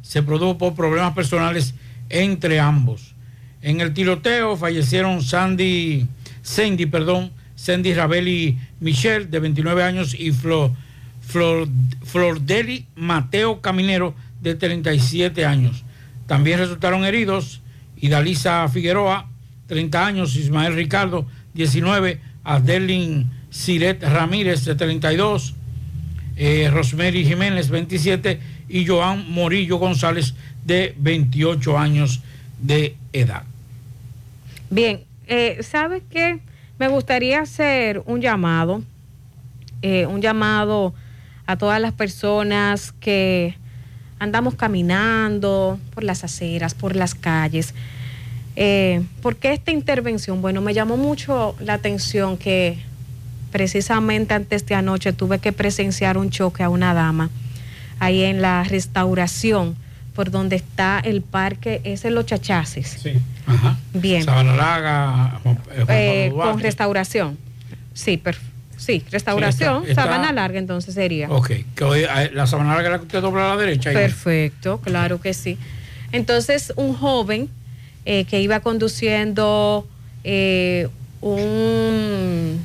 se produjo por problemas personales entre ambos. En el tiroteo fallecieron Sandy, Sandy, perdón, Sandy Rabeli Michelle, de 29 años, y Flo, Flor, Flordeli Mateo Caminero, de 37 años. También resultaron heridos Idalisa Figueroa, 30 años, Ismael Ricardo, 19, Adelin Siret Ramírez, de 32, eh, Rosemary Jiménez, 27, y Joan Morillo González, de 28 años de edad. Bien, eh, ¿sabe qué? Me gustaría hacer un llamado, eh, un llamado a todas las personas que andamos caminando por las aceras, por las calles. Eh, ¿Por qué esta intervención? Bueno, me llamó mucho la atención que precisamente antes de anoche tuve que presenciar un choque a una dama ahí en la restauración por donde está el parque, es en Los Chachaces. Sí, ajá. Bien. Sabana eh, con restauración. Sí, perfecto. Sí, restauración, Sí, está- está- sabana larga entonces sería. Ok, que hoy, eh, la sabana larga es la que usted dobla a la derecha. ahí. Perfecto, claro que sí. Entonces, un joven eh, que iba conduciendo eh, un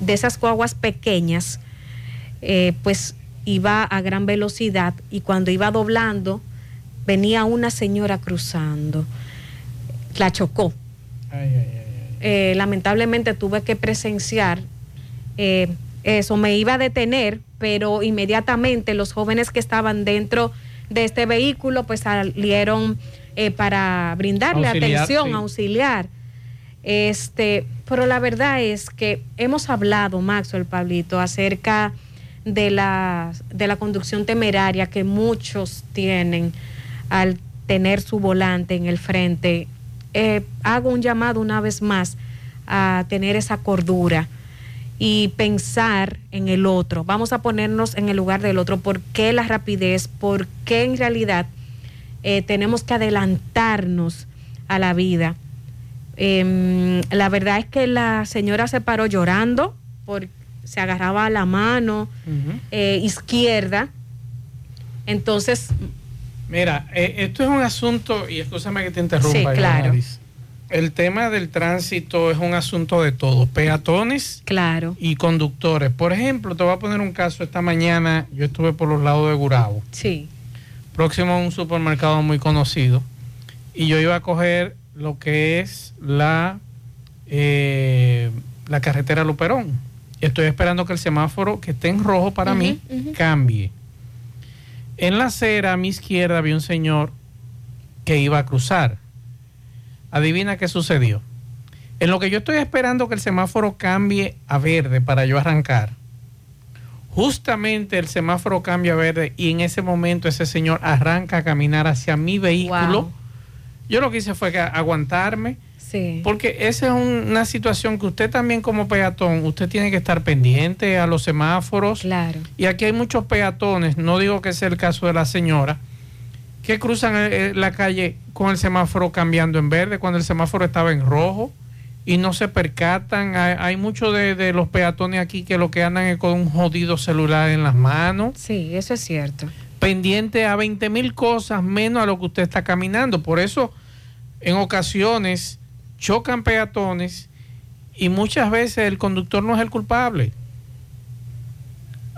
de esas guaguas pequeñas, eh, pues iba a gran velocidad y cuando iba doblando, venía una señora cruzando. La chocó. Eh, lamentablemente tuve que presenciar eh, eso, me iba a detener, pero inmediatamente los jóvenes que estaban dentro de este vehículo pues salieron eh, para brindarle Auxiliar, atención, sí. auxiliar. Este, pero la verdad es que hemos hablado, Maxwell Pablito, acerca de la, de la conducción temeraria que muchos tienen al tener su volante en el frente. Eh, hago un llamado una vez más a tener esa cordura y pensar en el otro. Vamos a ponernos en el lugar del otro. ¿Por qué la rapidez? ¿Por qué en realidad eh, tenemos que adelantarnos a la vida? Em, la verdad es que la señora se paró llorando, porque se agarraba a la mano eh, izquierda. Entonces, Mira, eh, esto es un asunto, y escúchame que te interrumpa. Sí, claro. El tema del tránsito es un asunto de todos, peatones claro, y conductores. Por ejemplo, te voy a poner un caso. Esta mañana yo estuve por los lados de Gurabo, sí, próximo a un supermercado muy conocido, y yo iba a coger lo que es la, eh, la carretera Luperón. Estoy esperando que el semáforo que esté en rojo para mí cambie. En la acera a mi izquierda había un señor que iba a cruzar. Adivina qué sucedió. En lo que yo estoy esperando que el semáforo cambie a verde para yo arrancar, justamente el semáforo cambia a verde y en ese momento ese señor arranca a caminar hacia mi vehículo. Wow. Yo lo que hice fue que aguantarme, sí, porque esa es un- una situación que usted también como peatón, usted tiene que estar pendiente a los semáforos. claro. Y aquí hay muchos peatones, no digo que sea el caso de la señora, que cruzan eh, la calle con el semáforo cambiando en verde cuando el semáforo estaba en rojo y no se percatan. Hay, hay muchos de, de los peatones aquí que lo que andan es con un jodido celular en las manos, Sí, eso es cierto. pendiente a 20 mil cosas menos a lo que usted está caminando. Por eso, en ocasiones, chocan peatones y muchas veces el conductor no es el culpable.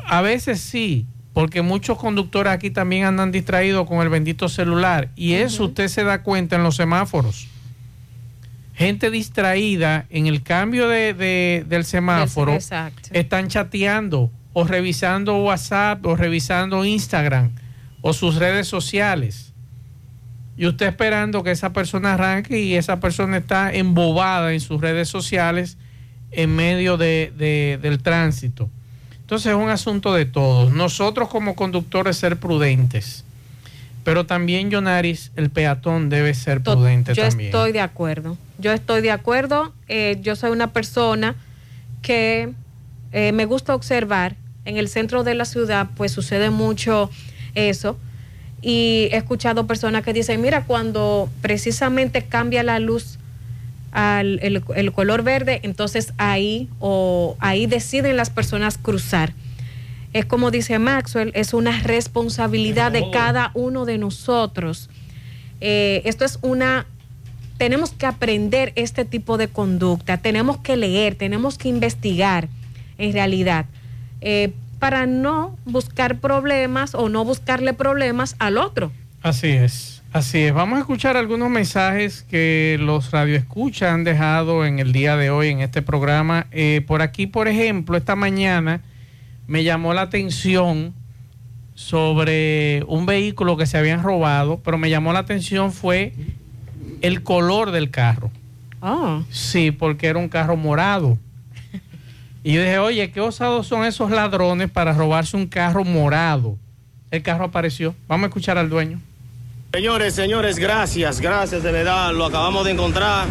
A veces sí, porque muchos conductores aquí también andan distraídos con el bendito celular y eso usted se da cuenta en los semáforos. Gente distraída en el cambio de, de- del semáforo Exacto. están chateando o revisando WhatsApp o revisando Instagram o sus redes sociales. Y usted esperando que esa persona arranque y esa persona está embobada en sus redes sociales en medio de- del tránsito. Entonces es un asunto de todos. Nosotros como conductores ser prudentes. Pero también, Yonaris, el peatón debe ser prudente yo también. estoy de acuerdo. Yo estoy de acuerdo. Eh, yo soy una persona que eh, me gusta observar. En el centro de la ciudad, pues sucede mucho eso. Y he escuchado personas que dicen, mira, cuando precisamente cambia la luz al el, color verde, entonces ahí o ahí deciden las personas cruzar. Es como dice Maxwell, es una responsabilidad de cada uno de nosotros. Eh, esto es una tenemos que aprender este tipo de conducta, tenemos que leer, tenemos que investigar en realidad, eh, para no buscar problemas o no buscarle problemas al otro. Así es, así es. Vamos a escuchar algunos mensajes que los radioescuchas han dejado en el día de hoy en este programa. Eh, por aquí, por ejemplo, esta mañana me llamó la atención sobre un vehículo que se habían robado, pero me llamó la atención fue el color del carro. Oh. Sí, porque era un carro morado. Y yo dije, oye, qué osados son esos ladrones para robarse un carro morado. El carro apareció. Vamos a escuchar al dueño. Señores, señores, gracias, gracias de verdad. Lo acabamos de encontrar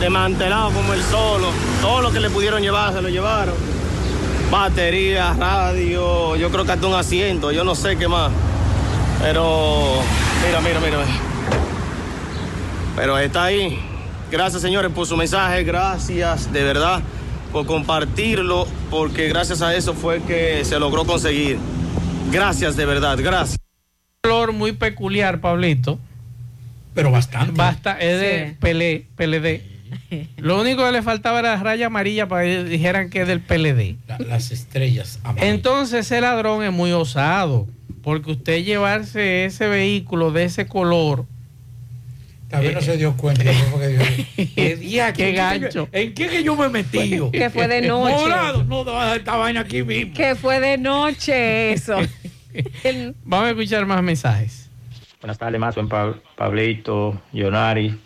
desmantelado como el solo. Todo lo que le pudieron llevar se lo llevaron. Batería, radio, yo creo que hasta un asiento, yo no sé qué más. Pero, mira, mira, mira. Pero está ahí. Gracias, señores, por su mensaje. Gracias, de verdad, por compartirlo, porque gracias a eso fue que se logró conseguir. Gracias, de verdad, gracias. Color muy peculiar, Pablito. Pero bastante. Basta, es de Sí. PL, PLD. *laughs* Lo único que le faltaba era la raya amarilla para que dijeran que es del PLD. La- las estrellas amarillas. Entonces ese ladrón es muy osado, porque usted llevarse ese vehículo de ese color, Tal vez no se dio cuenta. *laughs* ¿Qué, día- *laughs* Qué ¿en gancho. ¿En qué que yo me he metido? Que fue de noche. Morado. No, no, esta vaina aquí mismo. Que fue de noche eso. *laughs* El- vamos a escuchar más mensajes. Buenas tardes, más Pablito, Yonari.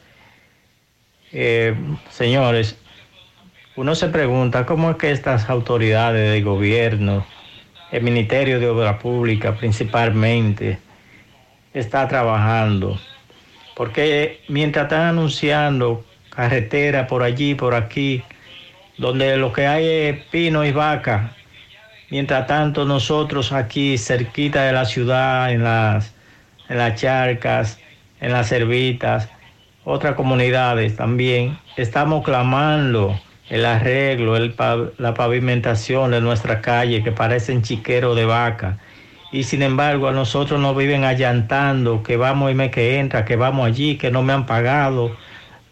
Eh, señores, uno se pregunta cómo es que estas autoridades de gobierno, el Ministerio de Obra Pública principalmente, está trabajando. Porque mientras están anunciando carretera por allí, por aquí, donde lo que hay es pino y vaca, mientras tanto nosotros aquí cerquita de la ciudad, en las, charcas, en las cervitas, otras comunidades también, estamos clamando el arreglo, la pavimentación de nuestra calle que parecen chiqueros de vaca. Y sin embargo a nosotros nos viven allantando que vamos y me que entra, que vamos allí, que no me han pagado.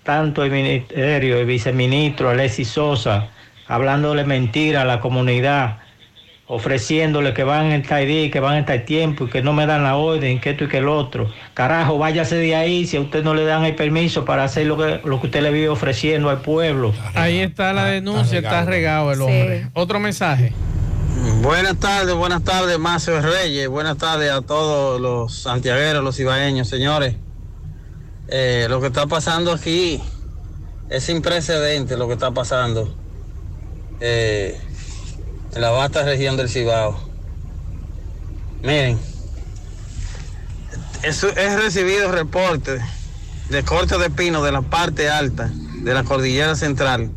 Tanto el ministerio, el viceministro Alexis Sosa, hablándole mentira a la comunidad, ofreciéndole que van en tal día, que van en tal tiempo y que no me dan la orden, que esto y que el otro. Carajo, váyase de ahí si a usted no le dan el permiso para hacer lo que, lo que usted le vive ofreciendo al pueblo. Ahí está la denuncia, está regado el hombre. Otro mensaje. Buenas tardes, buenas tardes, Macio Reyes. Buenas tardes a todos los santiagueros, los ibaeños, señores. Eh, lo que está pasando aquí es sin precedente lo que está pasando eh, la vasta región del Cibao. Miren, eso- he recibido reportes de corte de pino de la parte alta de la cordillera central.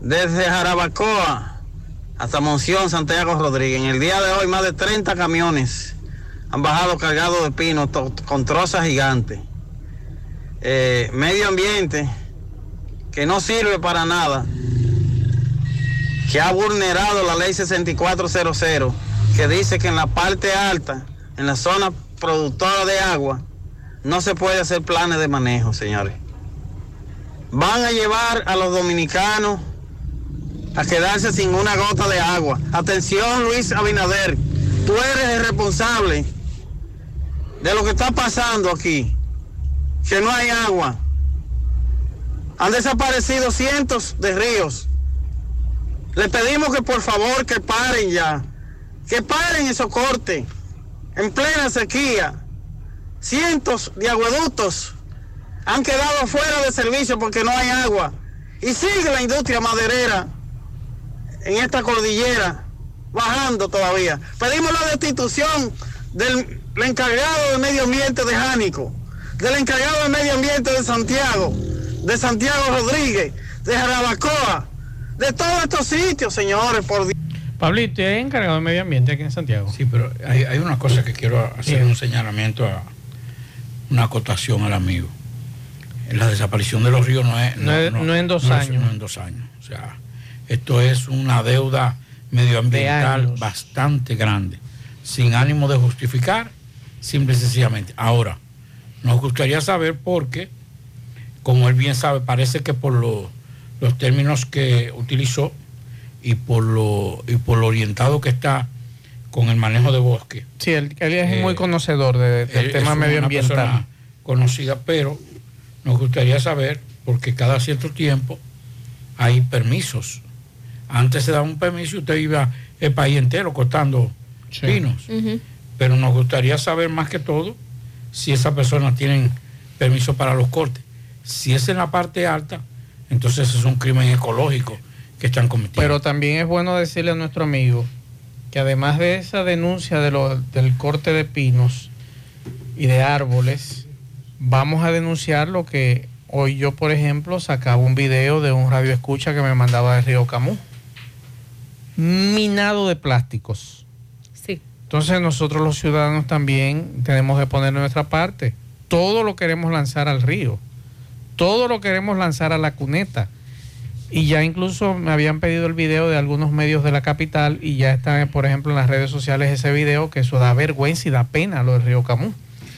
Desde Jarabacoa hasta Monción, Santiago Rodríguez. En el día de hoy, más de 30 camiones han bajado cargados de pino con trozas gigantes. Eh, medio ambiente que no sirve para nada, que ha vulnerado la ley 6400, que dice que en la parte alta, en la zona productora de agua, no se puede hacer planes de manejo, señores. Van a llevar a los dominicanos a quedarse sin una gota de agua. Atención, Luis Abinader, tú eres el responsable de lo que está pasando aquí, que no hay agua. Han desaparecido cientos de ríos. Le pedimos que por favor que paren ya, que paren esos cortes en plena sequía. Cientos de agueductos han quedado fuera de servicio porque no hay agua. Y sigue la industria maderera en esta cordillera, bajando todavía. Pedimos la destitución del encargado de medio ambiente de Jánico, del encargado de medio ambiente de Santiago, de Santiago Rodríguez, de Jarabacoa, de todos estos sitios, señores, por Dios. Pablito, ¿es encargado de medio ambiente aquí en Santiago? Sí, pero hay, hay una cosa que quiero hacer un señalamiento, a, una acotación al amigo. La desaparición de los ríos no es, No es- no en dos es- años. no en dos años. O sea, esto es una deuda medioambiental bastante grande, sin ánimo de justificar, simple y sencillamente. Ahora, nos gustaría saber por qué, como él bien sabe, parece que por lo- los términos que utilizó y por lo y por lo orientado que está con el manejo de bosque. Sí, él, él es Eh, muy conocedor de- del él tema es una medioambiental. persona conocida, pero nos gustaría saber, porque cada cierto tiempo hay permisos. Antes se daba un permiso y usted iba el país entero cortando pinos. Pero nos gustaría saber más que todo si esas personas tienen permiso para los cortes. Si es en la parte alta, entonces es un crimen ecológico que están cometiendo. Pero también es bueno decirle a nuestro amigo que además de esa denuncia de lo- del corte de pinos y de árboles, vamos a denunciar lo que hoy yo, por ejemplo, sacaba un video de un radio escucha que me mandaba de Río Camus. Minado de plásticos. Sí. Entonces nosotros los ciudadanos también tenemos que poner nuestra parte. Todo lo queremos lanzar al río. Todo lo queremos lanzar a la cuneta. Y ya incluso me habían pedido el video de algunos medios de la capital y ya está, por ejemplo, en las redes sociales ese video que eso da vergüenza y da pena lo del río Camus.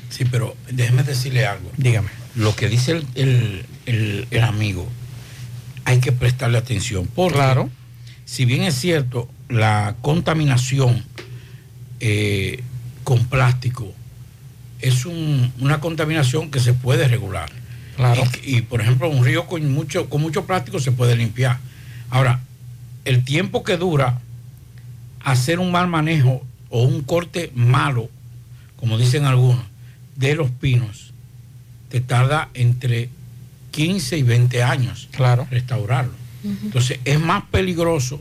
Sí, pero déjeme decirle algo. Dígame. Lo que dice el, el- el- el amigo, hay que prestarle atención. Porque, Claro. si bien es cierto, la contaminación eh, con plástico es un- una contaminación que se puede regular. Claro. Y, y, por ejemplo, un río con mucho, con mucho plástico se puede limpiar. Ahora, el tiempo que dura hacer un mal manejo o un corte malo, como dicen algunos, de los pinos te tarda entre 15 y 20 años claro. restaurarlo. Entonces es más peligroso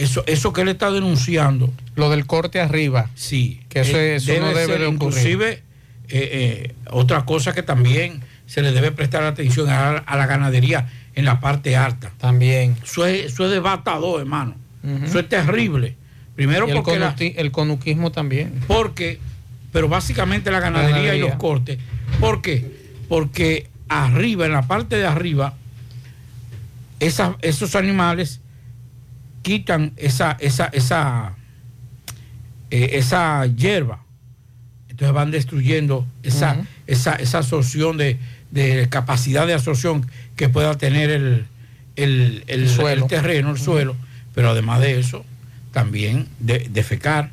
eso, eso que él está denunciando. Lo del corte arriba. Sí. Que eso, eh, eso no debe ser, de ocurrir. Inclusive, eh, eh, otra cosa que también se le debe prestar atención a, a la ganadería en la parte alta. También. Eso es, eso es devastador, hermano. Eso es terrible. Primero Y el, porque la- el conuquismo también. porque, pero básicamente la ganadería, y Ganadería. los cortes. ¿Por qué? Porque arriba, en la parte de arriba, esas- esos animales quitan esa, esa, esa, eh, esa hierba. Entonces van destruyendo esa, esa, esa absorción de, de capacidad de absorción que pueda tener el, el, el- El suelo. el terreno, el suelo. Pero además de eso, también de, defecar,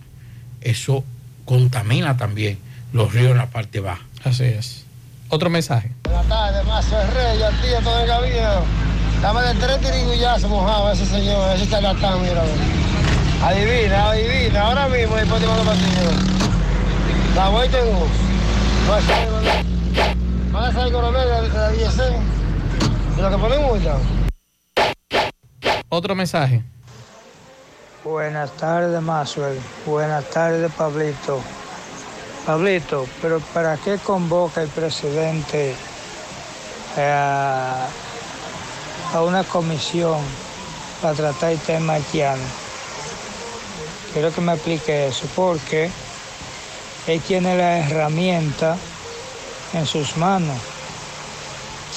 eso contamina también los ríos en la parte baja. Así es. Otro mensaje. Buenas tardes, el Rey, al tío todo el gabinete. Dame de tres tirigullazos mojados a ese señor, ese charlatán, mira. Adivina, adivina, ahora mismo después te mando pasillo. La vuelta en bus. Va a salir, va a salir coronel de la 10 y lo que ponen multa. Otro mensaje. Buenas tardes, Maxwell. Buenas tardes, Pablito. Pablito, pero ¿para qué convoca el presidente eh, a, a una comisión para tratar el tema haitiano? Quiero que me explique eso, porque él tiene la herramienta en sus manos,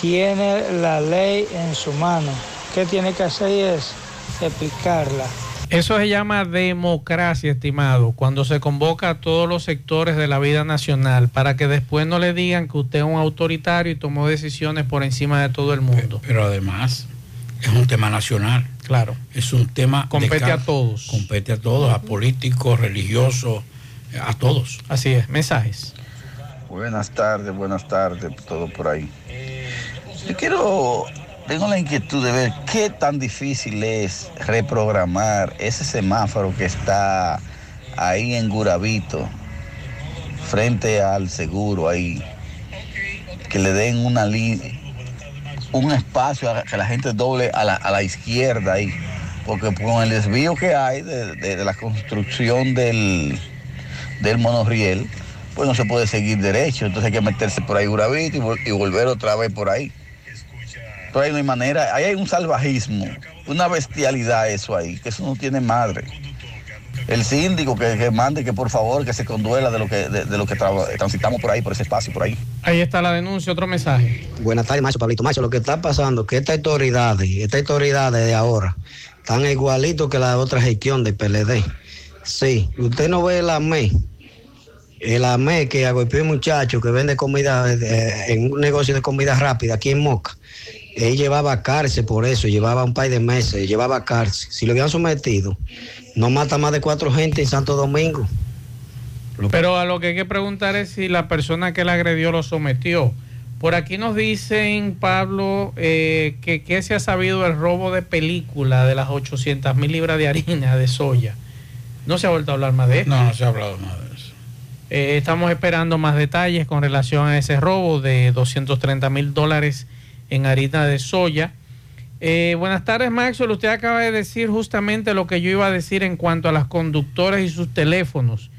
tiene la ley en su mano. ¿Qué tiene que hacer es explicarla. Eso se llama democracia, estimado, cuando se convoca a todos los sectores de la vida nacional para que después no le digan que usted es un autoritario y tomó decisiones por encima de todo el mundo. Pero además es un tema nacional. Claro. Es un tema... Compete a todos. Compete a todos, a políticos, religiosos, a todos. Así es, mensajes. Buenas tardes, buenas tardes, todo por ahí. Yo quiero, tengo la inquietud de ver qué tan difícil es reprogramar ese semáforo que está ahí en Gurabito, frente al seguro ahí, que le den una línea, un espacio a que la gente doble a la, a la izquierda ahí, porque con el desvío que hay de, de- de la construcción del, del monorriel, pues no se puede seguir derecho, entonces hay que meterse por ahí Gurabito y, vol- y volver otra vez por ahí. Pero ahí no hay manera, ahí hay un salvajismo, una bestialidad eso ahí, que eso no tiene madre. El síndico que, que mande que por favor que se conduela de lo que, de, de lo que tra- transitamos por ahí, por ese espacio, por ahí. Ahí está la denuncia, otro mensaje. Buenas tardes, Macho Pablito. Macho, lo que está pasando es que estas autoridades, estas autoridades de ahora, están igualitos que la otra gestión del PLD. Sí, usted no ve el AME, el AME que agolpeó un muchacho que vende comida eh, en un negocio de comida rápida aquí en Moca. Él llevaba cárcel por eso, llevaba un par de meses, llevaba cárcel. Si lo habían sometido, no mata más de cuatro gente en Santo Domingo. Pero a lo que hay que preguntar es si la persona que la agredió lo sometió. Por aquí nos dicen, Pablo, eh, que, que se ha sabido el robo de película de las 800 mil libras de harina de soya. No se ha vuelto a hablar más de esto. No, no se ha hablado más de eso. Eh, estamos esperando más detalles con relación a ese robo de 230 mil dólares en harina de soya. Eh, buenas tardes, Maxwell. Usted acaba de decir justamente lo que yo iba a decir en cuanto a las conductoras y sus teléfonos.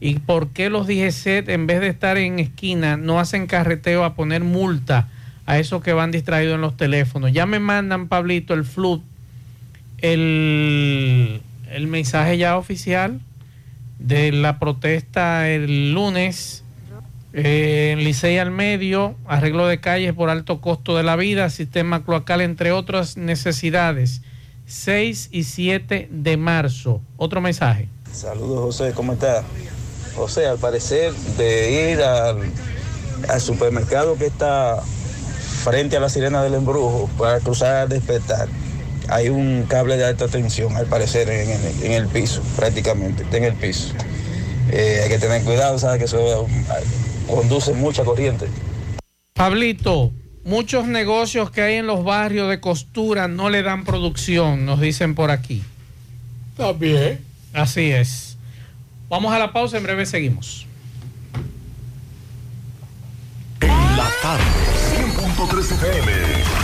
¿Y por qué los DGCET, en vez de estar en esquina, no hacen carreteo a poner multa a esos que van distraídos en los teléfonos? Ya me mandan, Pablito, el FLUT, el, el mensaje ya oficial de la protesta el lunes eh, en Licey al medio, arreglo de calles por alto costo de la vida, sistema cloacal, entre otras necesidades. 6 y 7 de marzo. Otro mensaje. Saludos José, ¿cómo está? José, al parecer de ir al, al supermercado que está frente a la sirena del embrujo para cruzar a despertar, hay un cable de alta tensión, al parecer, en el, en el piso, prácticamente, está en el piso. Eh, hay que tener cuidado, ¿sabes? Que eso eh, conduce mucha corriente. Pablito, muchos negocios que hay en los barrios de costura no le dan producción, nos dicen por aquí. Está bien. Así es. Vamos a la pausa, en breve seguimos. tarde. 100.3 FM.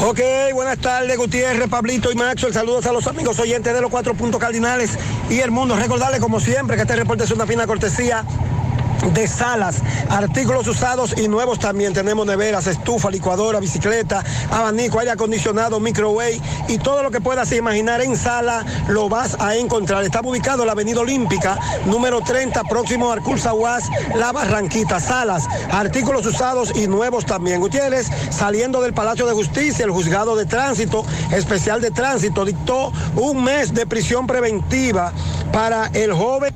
Ok, buenas tardes, Gutiérrez, Pablito y Maxwell. Saludos a los amigos oyentes de los cuatro puntos cardinales y el mundo. Recordarles, como siempre, que este reporte es una fina cortesía de salas, artículos usados y nuevos también. Tenemos neveras, estufa, licuadora, bicicleta, abanico, aire acondicionado, microwave y todo lo que puedas imaginar en sala lo vas a encontrar. Está ubicado en la Avenida Olímpica, número 30, próximo a Arcursa La Barranquita. Salas, artículos usados y nuevos también. Gutiérrez, saliendo del Palacio de Justicia, el juzgado de tránsito, especial de tránsito, dictó un mes de prisión preventiva para el joven.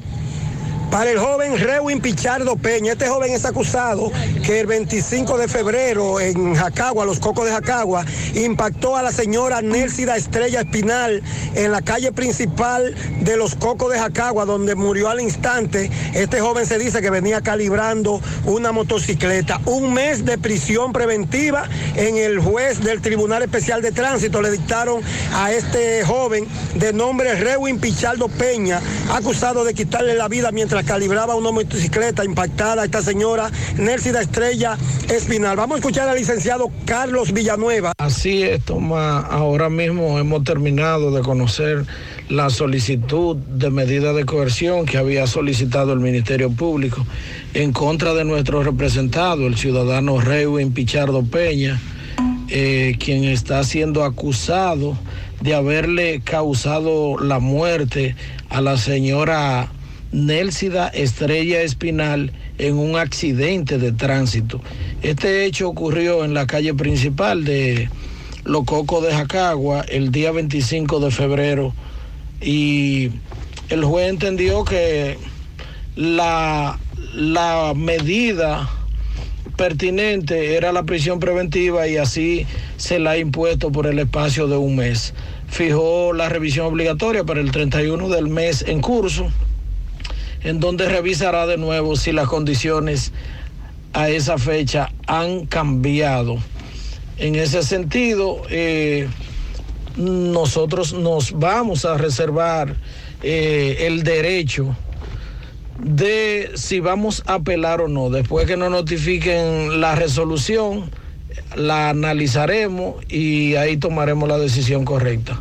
Para el joven Rewin Pichardo Peña, este joven es acusado que el 25 de febrero en Jacagua, los cocos de Jacagua, impactó a la señora Nélcida Estrella Espinal en la calle principal de los cocos de Jacagua, donde murió al instante. Este joven se dice que venía calibrando una motocicleta. Un mes de prisión preventiva en el juez del Tribunal Especial de Tránsito le dictaron a este joven de nombre Rewin Pichardo Peña, acusado de quitarle la vida mientras calibraba una motocicleta impactada a esta señora Nélcida Estrella Espinal. Vamos a escuchar al licenciado Carlos Villanueva. Así es, Toma. Ahora mismo hemos terminado de conocer la solicitud de medida de coerción que había solicitado el Ministerio Público en contra de nuestro representado, el ciudadano Rewin Pichardo Peña, eh, quien está siendo acusado de haberle causado la muerte a la señora Nélcida Estrella Espinal en un accidente de tránsito. Este hecho ocurrió en la calle principal de Lococo de Jacagua el día 25 de febrero y el juez entendió que la, la medida pertinente era la prisión preventiva y así se la ha impuesto por el espacio de un mes. Fijó la revisión obligatoria para el 31 del mes en curso en donde revisará de nuevo si las condiciones a esa fecha han cambiado. En ese sentido, eh, nosotros nos vamos a reservar eh, el derecho de si vamos a apelar o no. Después que nos notifiquen la resolución, la analizaremos y ahí tomaremos la decisión correcta.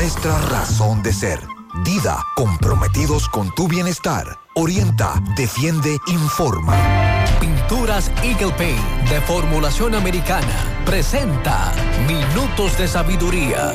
nuestra razón de ser. Dida, comprometidos con tu bienestar. Orienta, defiende, informa. Pinturas Eagle Paint de formulación americana presenta Minutos de Sabiduría.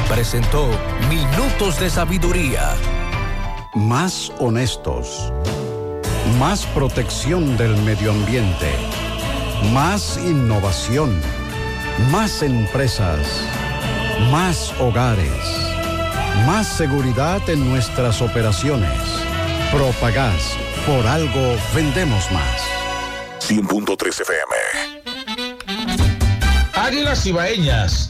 presentó Minutos de Sabiduría. Más honestos. Más protección del medio ambiente. Más innovación. Más empresas. Más hogares. Más seguridad en nuestras operaciones. Propagás. Por algo vendemos más. 100.3 FM. Águilas Ibaeñas,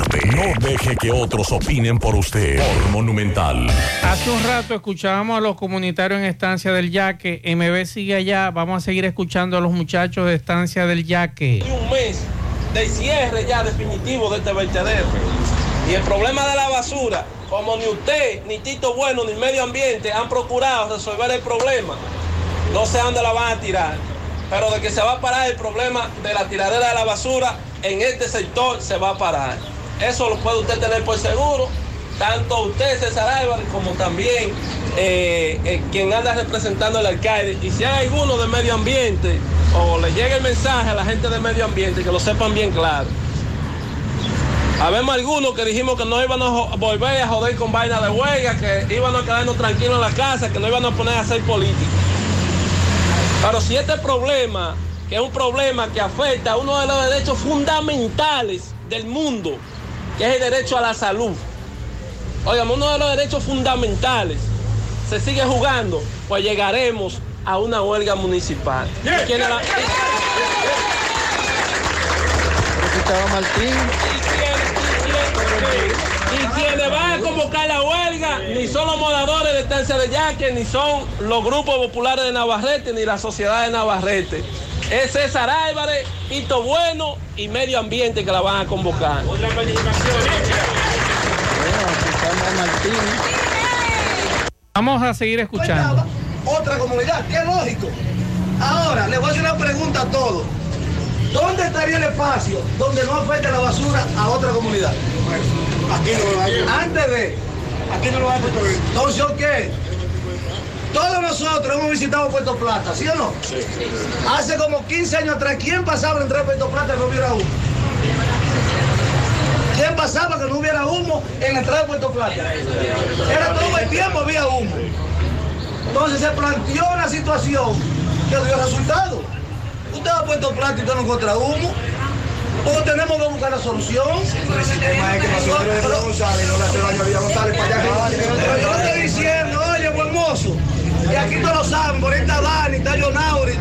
No deje que otros opinen por usted. Por Monumental. Hace un rato escuchábamos a los comunitarios en Estancia del Yaque. MB sigue allá. Vamos a seguir escuchando a los muchachos de Estancia del Yaque. un mes de cierre ya definitivo de este vertedero. Y el problema de la basura, como ni usted, ni Tito Bueno, ni Medio Ambiente han procurado resolver el problema, no sé a dónde la van a tirar. Pero de que se va a parar el problema de la tiradera de la basura en este sector, se va a parar. Eso lo puede usted tener por seguro. Tanto usted, César Álvarez, como también eh, eh, quien anda representando al alcalde. Y si hay alguno de medio ambiente, o le llega el mensaje a la gente de medio ambiente, que lo sepan bien claro. Habemos algunos que dijimos que no íbamos a volver a joder con vaina de huelga, que íbamos a quedarnos tranquilos en la casa, que no íbamos a poner a hacer política. Pero si este problema, que es un problema que afecta a uno de los derechos fundamentales del mundo, que es el derecho a la salud, oigan, uno de los derechos fundamentales, se sigue jugando, pues llegaremos a una huelga municipal. ¿Y quién es la- Y quienes van a convocar la huelga ni son los moradores de Estancia de Yaque, ni son los grupos populares de Navarrete, ni la sociedad de Navarrete. Es César Álvarez, Hito Bueno y Medio Ambiente que la van a convocar. Vamos a seguir escuchando. otra comunidad, qué lógico. Ahora, le voy a hacer una pregunta a todos. ¿Dónde estaría el espacio donde no afecte la basura a otra comunidad? Aquí no lo hay. Antes de. Aquí no lo hay. Entonces, ¿qué? Todos nosotros hemos visitado Puerto Plata, ¿sí o no? Sí. Hace como 15 años atrás, ¿quién pasaba entre Puerto Plata y no hubiera humo? ¿Quién pasaba que no hubiera humo en la entrada de Puerto Plata? Era todo el tiempo había humo. Entonces se planteó una situación que dio resultado. Usted va a Puerto Plata y usted no encuentra humo. O tenemos que buscar la solución. Pero yo le estoy diciendo, oye, buen mozo, y aquí todos lo saben, por ahí está Dani, está Jonauri.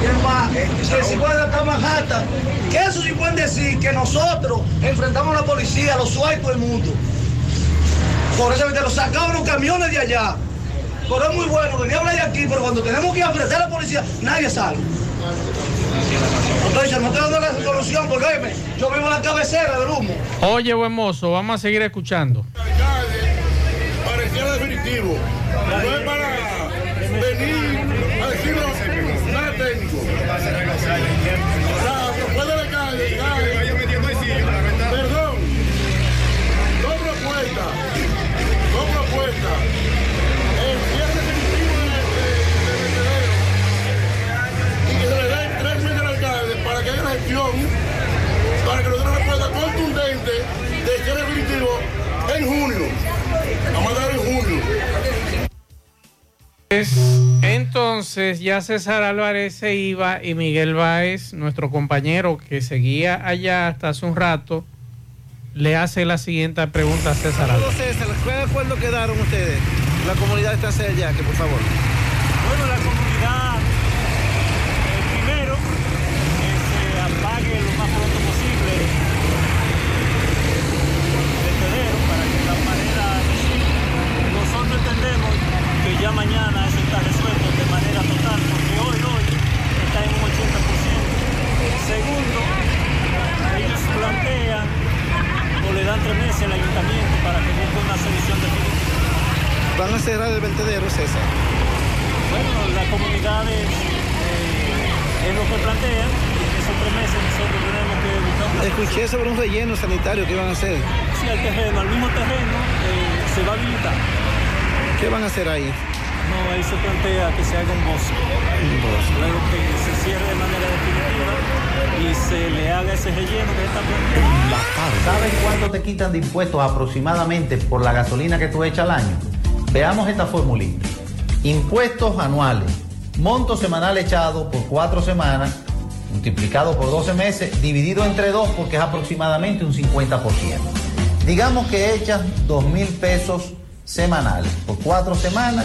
¿Quién más? Que si puede estar Manhattan. Que eso sí pueden decir que nosotros enfrentamos a la policía, a los sueltos del mundo. Por ese vertedero sacaban los camiones de allá. Pero es muy bueno, venía a hablar de aquí, pero cuando tenemos que ofrecer a la policía, nadie sale. Entonces, no estoy dando la solución porque oíme, yo vivo en la cabecera del humo. Oye, buen mozo, vamos a seguir escuchando. Parecía definitivo. No es para venir a decirlo nada técnico. La propuesta de calle, calle. Perdón. No propuesta. No propuesta. El cierre definitivo de, de, de. Y que se le den tres meses al alcalde para que haya una gestión para que nos dé una respuesta contundente de cierre definitivo en junio. Vamos a dar en junio. Pues, entonces ya César Álvarez se iba y Miguel Báez, nuestro compañero que seguía allá hasta hace un rato, le hace la siguiente pregunta a César Álvarez. César. ¿Qué acuerdo quedaron ustedes? La comunidad está cerca, que por favor. Bueno, la comunidad, eh, primero, que se apague lo más pronto posible el vertedero para que de esta manera nosotros entendemos que ya mañana eso está resuelto de manera total, porque hoy, hoy está en un 80%. Segundo, ellos plantean o le dan tres meses al ayuntamiento para que busque una solución definitiva. ¿Van a cerrar el vertedero, César? Bueno, las comunidades eh, es lo que plantean y en esos tres meses nosotros tenemos que buscar Escuché sobre un relleno sanitario que iban a hacer. Sí, al terreno, al mismo terreno eh, se va a habilitar. ¿Qué van a hacer ahí? No, ahí se plantea que se haga un bosque. Luego que se cierre de manera definitiva y se le haga ese relleno que está planteando. ¿Sabes cuánto te quitan de impuestos aproximadamente por la gasolina que tú echas al año? Veamos esta formulita. Impuestos anuales. Monto semanal echado por cuatro semanas, multiplicado por 12 meses, dividido entre dos porque es aproximadamente un 50%. Digamos que echas 2 mil pesos semanales por cuatro semanas,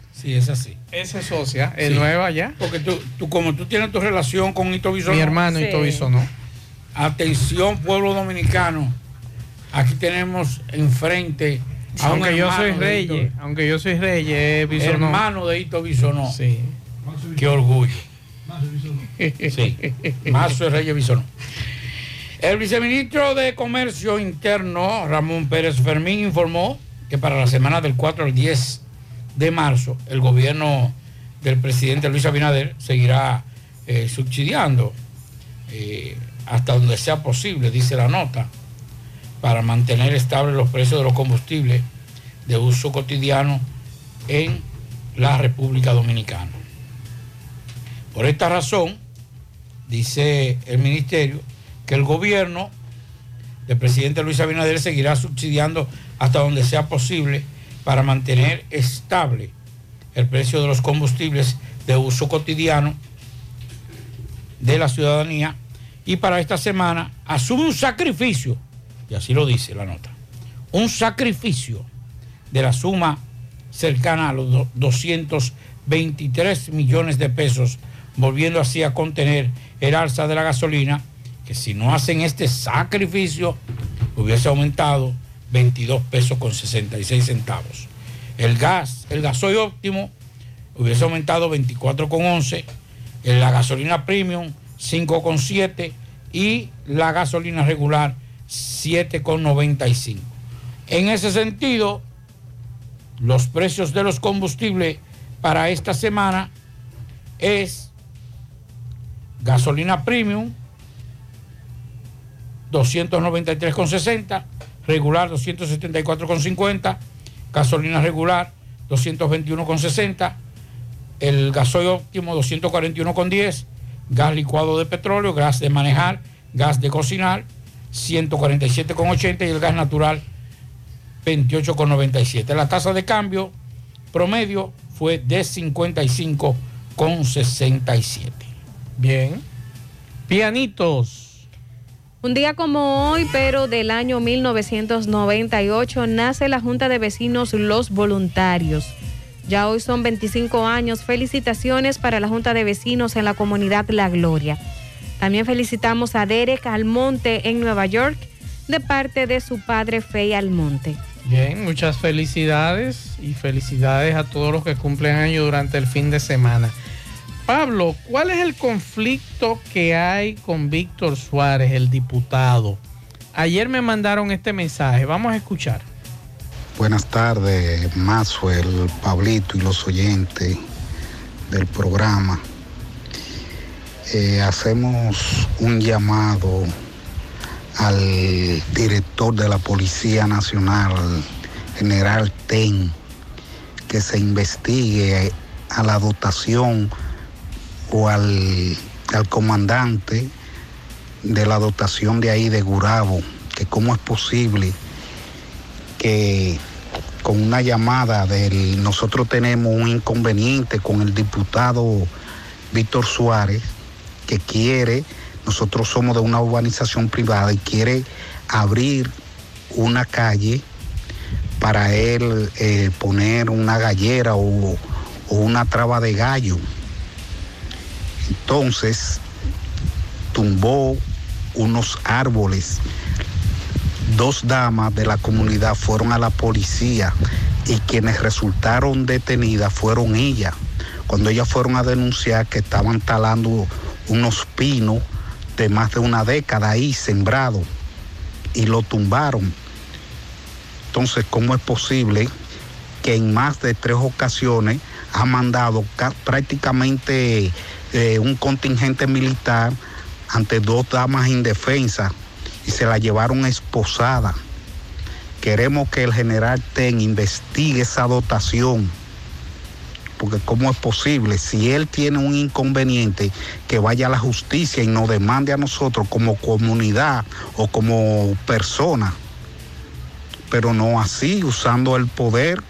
Sí, es así. Esa es socia, es Sí. nueva ya. Porque tú, tú, como tú tienes tu relación con Ito Bisonó. Mi hermano Sí. Ito Bisonó. Atención, pueblo dominicano. Aquí tenemos enfrente a un Aunque yo soy Reyes, Ito- aunque yo soy Reyes, es Bisonó. Hermano de Hito Bisonó. Sí. Qué orgullo. Sí. Mazo de Reyes Bisonó. El viceministro de Comercio Interno, Ramón Pérez Fermín, informó que para la semana del 4 al 10 de marzo, el gobierno del presidente Luis Abinader seguirá eh, subsidiando eh, hasta donde sea posible, dice la nota, para mantener estables los precios de los combustibles de uso cotidiano en la República Dominicana. Por esta razón, dice el ministerio, que el gobierno del presidente Luis Abinader seguirá subsidiando hasta donde sea posible para mantener estable el precio de los combustibles de uso cotidiano de la ciudadanía. Y para esta semana asume un sacrificio, y así lo dice la nota, un sacrificio de la suma cercana a los do- 223 millones de pesos, volviendo así a contener el alza de la gasolina, que si no hacen este sacrificio, hubiese aumentado 22 pesos con 66 centavos. El gas, el gasoil óptimo, hubiese aumentado 24,11, en la gasolina premium 5,7 y la gasolina regular 7,95. En ese sentido, los precios de los combustibles para esta semana es gasolina premium 293,60, regular 274,50, gasolina regular 221,60, el gasoil óptimo 241,10, gas licuado de petróleo, gas de manejar, gas de cocinar 147,80 y el gas natural 28,97. La tasa de cambio promedio fue de 55,67. Bien. Pianitos. Un día como hoy, pero del año 1998, nace la Junta de Vecinos Los Voluntarios. Ya hoy son 25 años. Felicitaciones para la Junta de Vecinos en la comunidad La Gloria. También felicitamos a Derek Almonte en Nueva York de parte de su padre Fey Almonte. Bien, muchas felicidades y felicidades a todos los que cumplen año durante el fin de semana. Pablo, ¿cuál es el conflicto que hay con Víctor Suárez, el diputado? Ayer me mandaron este mensaje, vamos a escuchar. Buenas tardes, Maxwell, Pablito y los oyentes del programa. Eh, hacemos un llamado al director de la Policía Nacional, general TEN, que se investigue a la dotación o al, al comandante de la dotación de ahí de Gurabo, que cómo es posible que con una llamada del nosotros tenemos un inconveniente con el diputado Víctor Suárez que quiere nosotros somos de una urbanización privada y quiere abrir una calle para él eh, poner una gallera o, o una traba de gallo. Entonces tumbó unos árboles. Dos damas de la comunidad fueron a la policía y quienes resultaron detenidas fueron ellas. Cuando ellas fueron a denunciar que estaban talando unos pinos de más de una década ahí sembrado y lo tumbaron. Entonces, ¿cómo es posible que en más de tres ocasiones ha mandado ca- prácticamente eh, un contingente militar ante dos damas indefensas y se la llevaron esposada? Queremos que el general Ten investigue esa dotación porque cómo es posible, si él tiene un inconveniente, que vaya a la justicia y nos demande a nosotros como comunidad o como persona, pero no así, usando el poder,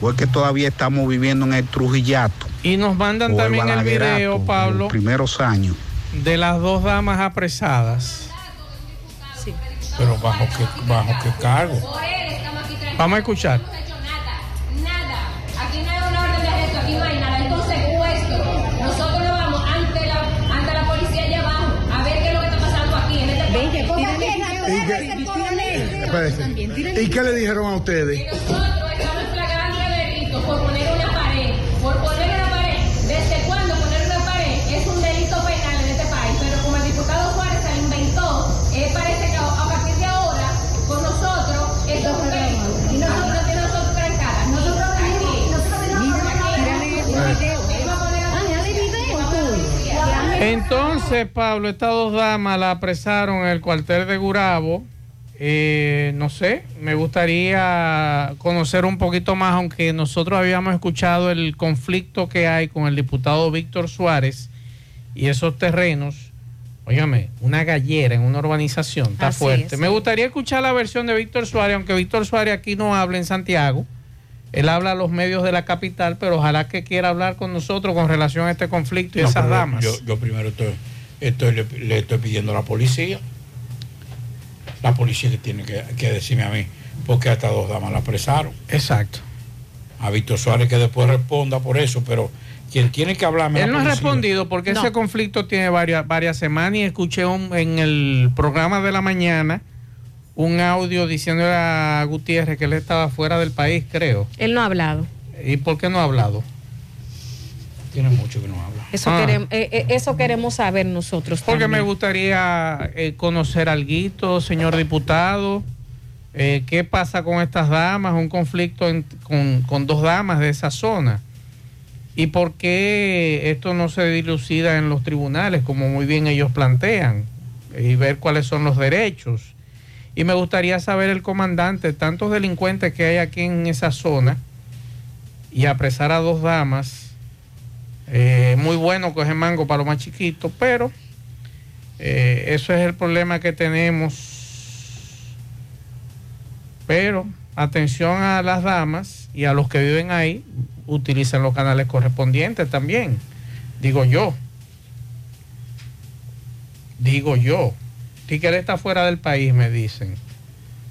o es que todavía estamos viviendo en el Trujillato. Y nos mandan también el video, Pablo, los primeros años. de las dos damas apresadas. Pero bajo qué, bajo qué cargo. Vamos a escuchar. Aquí no hay una orden de arresto, aquí no hay nada, es con secuestro. Nosotros nos vamos ante la, ante la policía allá abajo a ver qué es lo que está pasando aquí en este ¿Y qué le dijeron a ustedes? Por poner una pared. Por poner una pared. ¿Desde cuándo poner una pared es un delito penal en este país? Pero como el diputado Juárez se lo inventó, eh, parece que a, a partir de ahora, con nosotros, esto es un delito. Y nosotros no tenemos nosotros trancadas. Nosotros aquí. Nosotros Entonces, Pablo, estas dos damas la apresaron en el cuartel de Gurabo. Eh, no sé, me gustaría conocer un poquito más, aunque nosotros habíamos escuchado el conflicto que hay con el diputado Víctor Suárez y esos terrenos. Óigame, una gallera en una urbanización, está Así fuerte. es, Me gustaría escuchar la versión de Víctor Suárez, aunque Víctor Suárez aquí no habla en Santiago. Él habla a los medios de la capital, pero ojalá que quiera hablar con nosotros con relación a este conflicto y No, esas damas. Yo, yo primero estoy, estoy- le, le estoy pidiendo a la policía. La policía que tiene que, que decirme a mí, porque a estas dos damas la apresaron. Exacto. A Víctor Suárez que después responda por eso, pero quien tiene que hablarme. Él la no ha respondido porque No. ese conflicto tiene varias, varias semanas y escuché un- en el programa de la mañana un audio diciéndole a Gutiérrez que él estaba fuera del país, creo. Él no ha hablado. ¿Y por qué no ha hablado? Tiene mucho que no habla. Eso, Ah. queremos, eh, eh, eso queremos saber nosotros. Porque me gustaría eh, conocer algo, señor diputado. Eh, ¿Qué pasa con estas damas? Un conflicto en- con, con dos damas de esa zona. ¿Y por qué esto no se dilucida en los tribunales, como muy bien ellos plantean? Y ver cuáles son los derechos. Y me gustaría saber el comandante, tantos delincuentes que hay aquí en esa zona, y apresar a dos damas. Eh, muy bueno coger mango para los más chiquitos, pero eh, eso es el problema que tenemos. Pero atención a las damas y a los que viven ahí, utilicen los canales correspondientes también. Digo yo. Digo yo. Tiquel está fuera del país, me dicen.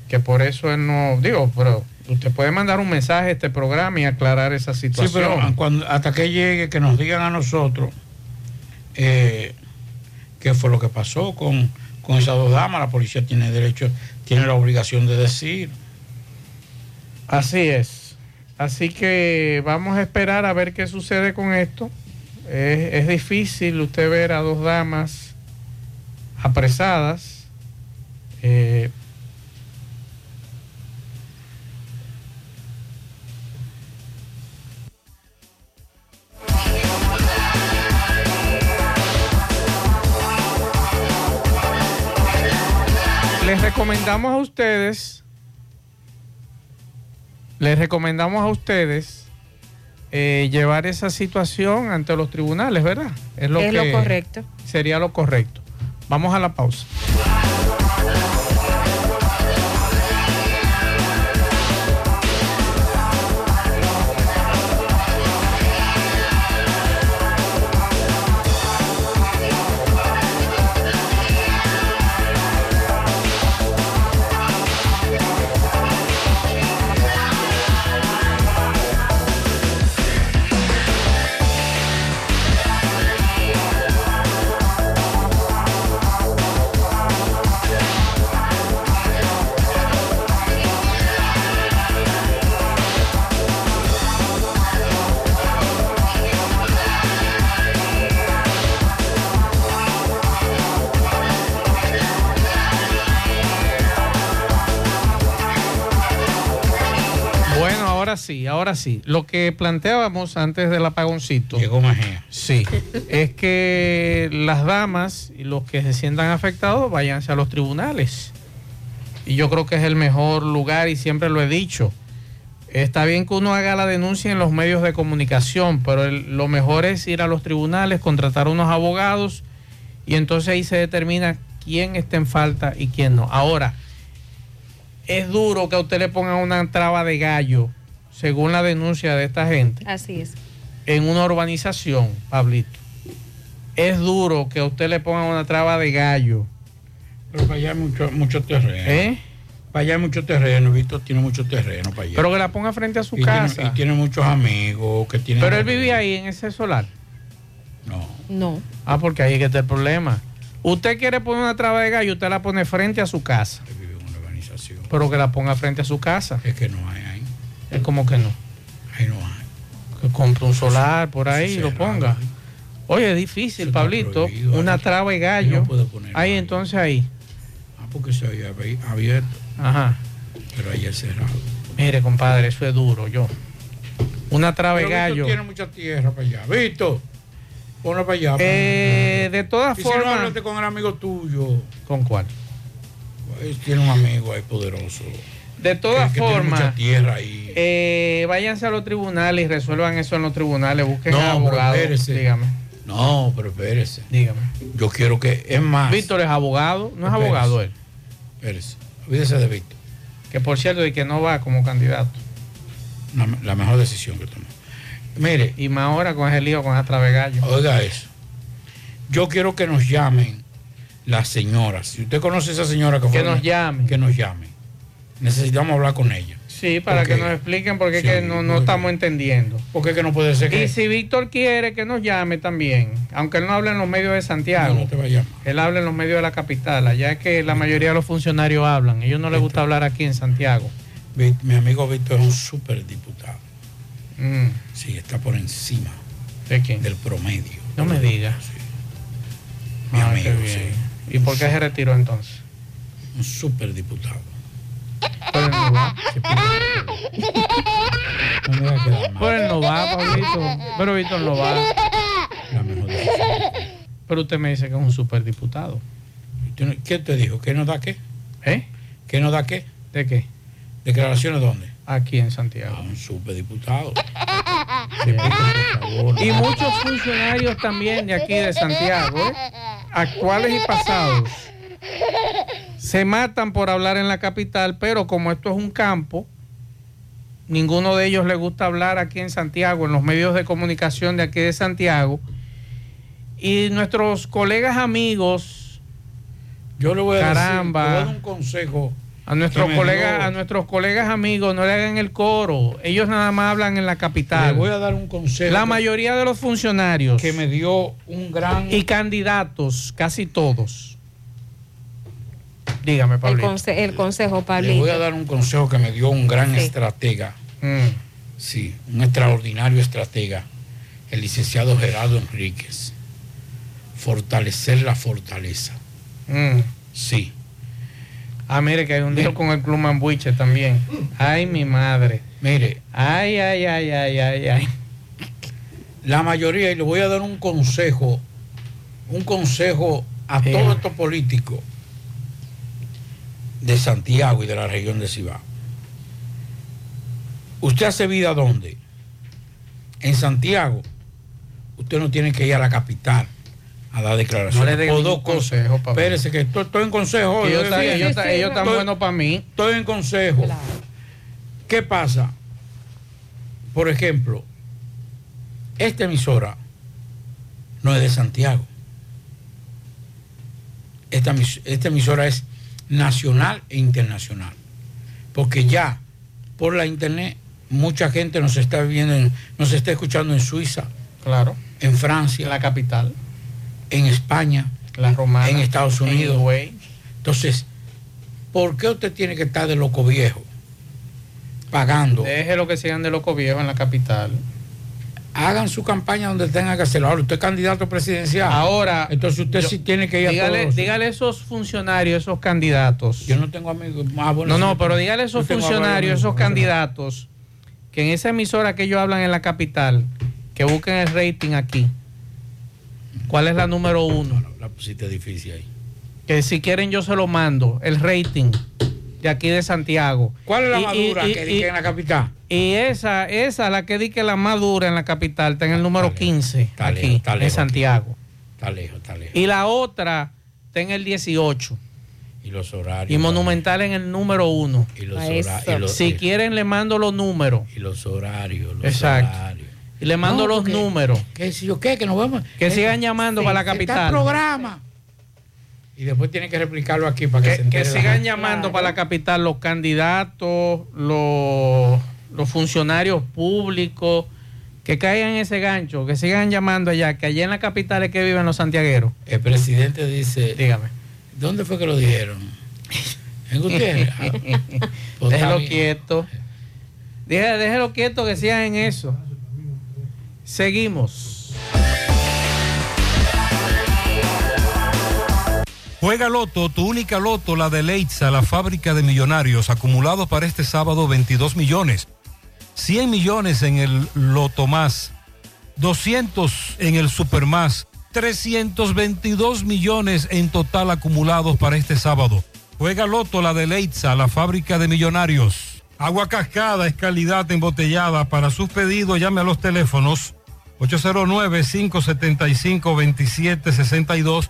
Que por eso él no. Digo, pero usted puede mandar un mensaje a este programa y aclarar esa Sí, situación. pero cuando, hasta que llegue, que nos digan a nosotros eh, qué fue lo que pasó con, con esas dos damas. La policía tiene derecho, tiene la obligación de decir. Así es. Así que vamos a esperar a ver qué sucede con esto. Es, es difícil usted ver a dos damas apresadas. Eh, les recomendamos a ustedes, les recomendamos a ustedes eh, llevar esa situación ante los tribunales, ¿verdad? Es lo correcto. Sería lo correcto. Vamos a la pausa. Ahora sí, ahora sí. Lo que planteábamos antes del apagoncito. Llegó Magea. Sí, es que las damas y los que se sientan afectados váyanse a los tribunales. Y yo creo que es el mejor lugar y siempre lo he dicho. Está bien que uno haga la denuncia en los medios de comunicación, pero el- lo mejor es ir a los tribunales, contratar unos abogados y entonces ahí se determina quién está en falta y quién no. Ahora, es duro que a usted le pongan una traba de gallo, según la denuncia de esta gente Así es. en una urbanización, Pablito. Es duro que a usted le pongan una traba de gallo. Pero para allá hay mucho, mucho terreno. ¿Eh? Para allá hay mucho terreno, Víctor tiene mucho terreno para allá. Pero que la ponga frente a su y casa. Tiene, y tiene muchos amigos que tienen. Pero él vivía ahí en ese solar. No. Ah, porque ahí es que está el problema. Usted quiere poner una traba de gallo, usted la pone frente a su casa. Pero que la ponga frente a su casa. Es que no hay. Es como que no. Ahí no hay. Que compre un solar por ahí y lo ponga. Oye, es difícil, Pablito. Una traba de gallo. ahí entonces ahí. Ah, porque se había abi- abierto. Ajá. Pero ahí es cerrado. Mire, compadre, eso es duro, yo. Una traba Víctor gallo. tiene mucha tierra para allá. Víctor, ponlo para allá. Eh, de todas y Si no, formas- con el amigo tuyo. ¿Con cuál? Pues, tiene un amigo ahí poderoso. De todas formas, eh, váyanse a los tribunales y resuelvan eso en los tribunales. Busquen No, abogados. Dígame. No, pero espérese. Dígame. Yo quiero que, es más. Víctor es abogado, no es Espérese. abogado él. Espérese. Olvídese de Víctor. Que por cierto, de que no va como candidato. La, la mejor decisión que tomó. Mire. Y más ahora con ese lío con esa trave de gallo. Oiga eso. Yo quiero que nos llamen las señoras. Si usted conoce a esa señora que fue. Que nos llamen. Que nos llamen. Necesitamos hablar con ella. Sí, para Porque- que nos expliquen por qué Sí, que no, no porque- estamos entendiendo. Porque que no puede ser que. Y si Víctor quiere que nos llame también, aunque él no hable en los medios de Santiago, No, no te va a llamar. él habla en los medios de la capital, allá es que la mayoría de los funcionarios hablan, a ellos no les gusta hablar aquí en Santiago. Mi amigo Víctor es un súper diputado. Mm. Sí, está por encima ¿De quién? del promedio. No me digas. Mi Ah, amigo, bien. ¿Y por qué se retiró entonces? Un súper diputado. Pero no va. No me va a quedar mal. Pero él no va, Pablito. Pero Víctor no va. La mejor decisión. Pero usted me dice que es un superdiputado. ¿Qué te dijo? ¿Qué nos da qué? ¿Eh? ¿Qué nos da qué? ¿De qué? ¿Declaraciones dónde? Aquí en Santiago. un superdiputado. Y muchos funcionarios también de aquí de Santiago, ¿eh? actuales y pasados, *laughs* se matan por hablar en la capital, pero como esto es un campo, ninguno de ellos le gusta hablar aquí en Santiago, en los medios de comunicación de aquí de Santiago. Y nuestros colegas amigos, yo le voy a caramba, decir, le voy a dar un consejo. a nuestros colegas, a nuestros colegas amigos, no le hagan el coro. Ellos nada más hablan en la capital. Le voy a dar un consejo. La mayoría de los funcionarios que me dio un gran y candidatos, casi todos. Dígame, El, Pablo. conse- el consejo, Le Pablito. voy a dar un consejo que me dio un gran Sí. estratega. Mm. Sí, un extraordinario estratega, el licenciado Gerardo Enríquez. Fortalecer la fortaleza. Mm. Sí. Ah, mire que hay un deal con el Club Mambuiche también. Ay, mi madre. Mire. Ay, ay, ay, ay, ay, ay. La mayoría, y le voy a dar un consejo, un consejo a Sí. todos estos políticos de Santiago y de la región de Cibao. ¿Usted hace vida dónde? En Santiago. Usted no tiene que ir a la capital a dar declaraciones. No le Por dos cosas. Espérese, que estoy, estoy en consejo. Ellos están- ellos están- ellos están Estoy- buenos para mí. Estoy en consejo. ¿Qué pasa? Por ejemplo, esta emisora no es de Santiago. Esta emisora es nacional e internacional. Porque ya por la internet mucha gente nos está viendo, en- nos está escuchando en Suiza, Claro. en Francia, la capital. en España, La romana. en Estados en Unidos. Entonces, ¿por qué usted tiene que estar de loco viejo? Pagando. Deje lo que sigan de loco viejo en la capital. Hagan su campaña donde tengan que hacerlo. Ahora, usted es candidato presidencial. Ahora, Entonces usted yo- sí tiene que ir a dígale, todos. dígale a esos funcionarios, esos candidatos. Yo no tengo amigos. Ah, bueno, No, no, pero dígale a esos funcionarios, amigos, esos candidatos, que en esa emisora que ellos hablan en la capital, que busquen el rating aquí. ¿Cuál es la número uno? La pusiste difícil ahí. Que si quieren yo se lo mando, el rating de aquí de Santiago. ¿Cuál es la Y- más dura y- que dije en la capital? Y esa, esa, la que di que la más dura en la capital, está en el número 15, está aquí, lejos, está en. Santiago. Está lejos, está lejos. Y la otra está en el 18. Y los horarios. Y Monumental en el número 1. Y los, hora- y los- Si quieren, le mando los números. y los horarios. Los Exacto. horarios. Y le mando No, los números. ¿Qué si yo qué? Que nos vemos. Que Eh, sigan llamando sí, para la está el capital. programa. Y después tienen que replicarlo aquí para que, se Que, entere que sigan llamando para la capital los candidatos, los, los funcionarios públicos, que caigan en ese gancho, que sigan llamando allá, que allá en la capital es que viven los santiagueros. El presidente dice. Dígame. ¿Dónde fue que lo dijeron? En Gutiérrez. *laughs* Ah, pues déjelo quieto. Déjelo quieto que sigan en eso. Seguimos. Juega Loto, tu única Loto, la de Leitza, la fábrica de millonarios, acumulados para este sábado 22 millones, 100 millones en el Loto Más, 200 en el Super Más, 322 millones en total acumulados para este sábado. Juega Loto, la de Leitza, la fábrica de millonarios. Agua cascada es calidad embotellada. Para sus pedidos llame a los teléfonos 809-575-2762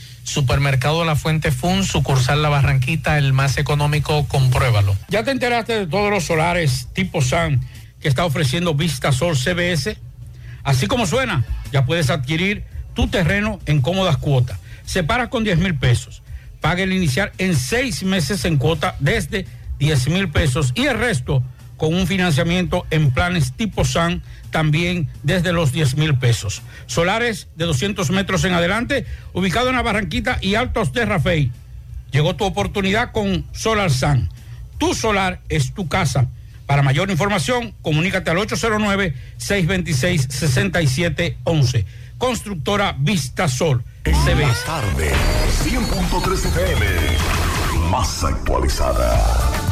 Supermercado La Fuente Fun, sucursal La Barranquita, el más económico, compruébalo. ¿Ya te enteraste de todos los solares tipo SAN que está ofreciendo Vista Sol CBS? Así como suena, ya puedes adquirir tu terreno en cómodas cuotas. Separas con 10 mil pesos. Paga el inicial en seis meses en cuota desde 10 mil pesos y el resto con un financiamiento en planes tipo SAN también desde los 10 mil pesos. Solares de 200 metros en adelante, ubicado en la Barranquita y Altos de Rafey. Llegó tu oportunidad con Solar San. Tu solar es tu casa. Para mayor información, comunícate al 809-626-6711. Constructora Vista Sol. Se ve. tarde, 100.3 FM, más actualizada.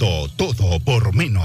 Encanto todo por menos.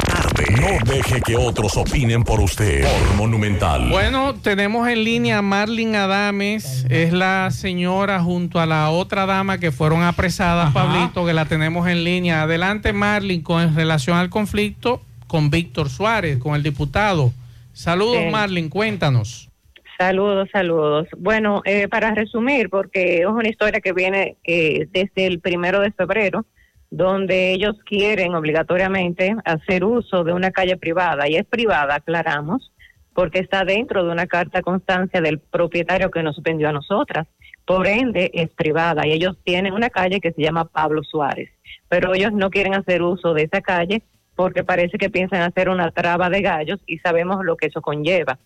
No deje que otros opinen por usted. Por Monumental. Bueno, tenemos en línea a Marlin Adames, es la señora junto a la otra dama que fueron apresadas, Pablito, que la tenemos en línea. Adelante, Marlin, con relación al conflicto con Víctor Suárez, con el diputado. Saludos, Sí. Marlin, cuéntanos. Saludos, saludos. Bueno, eh, para resumir, porque es una historia que viene eh, desde el primero de febrero, donde ellos quieren obligatoriamente hacer uso de una calle privada, y es privada, aclaramos, porque está dentro de una carta constancia del propietario que nos vendió a nosotras. Por ende, es privada, y ellos tienen una calle que se llama Pablo Suárez, pero ellos no quieren hacer uso de esa calle porque parece que piensan hacer una traba de gallos y sabemos lo que eso conlleva.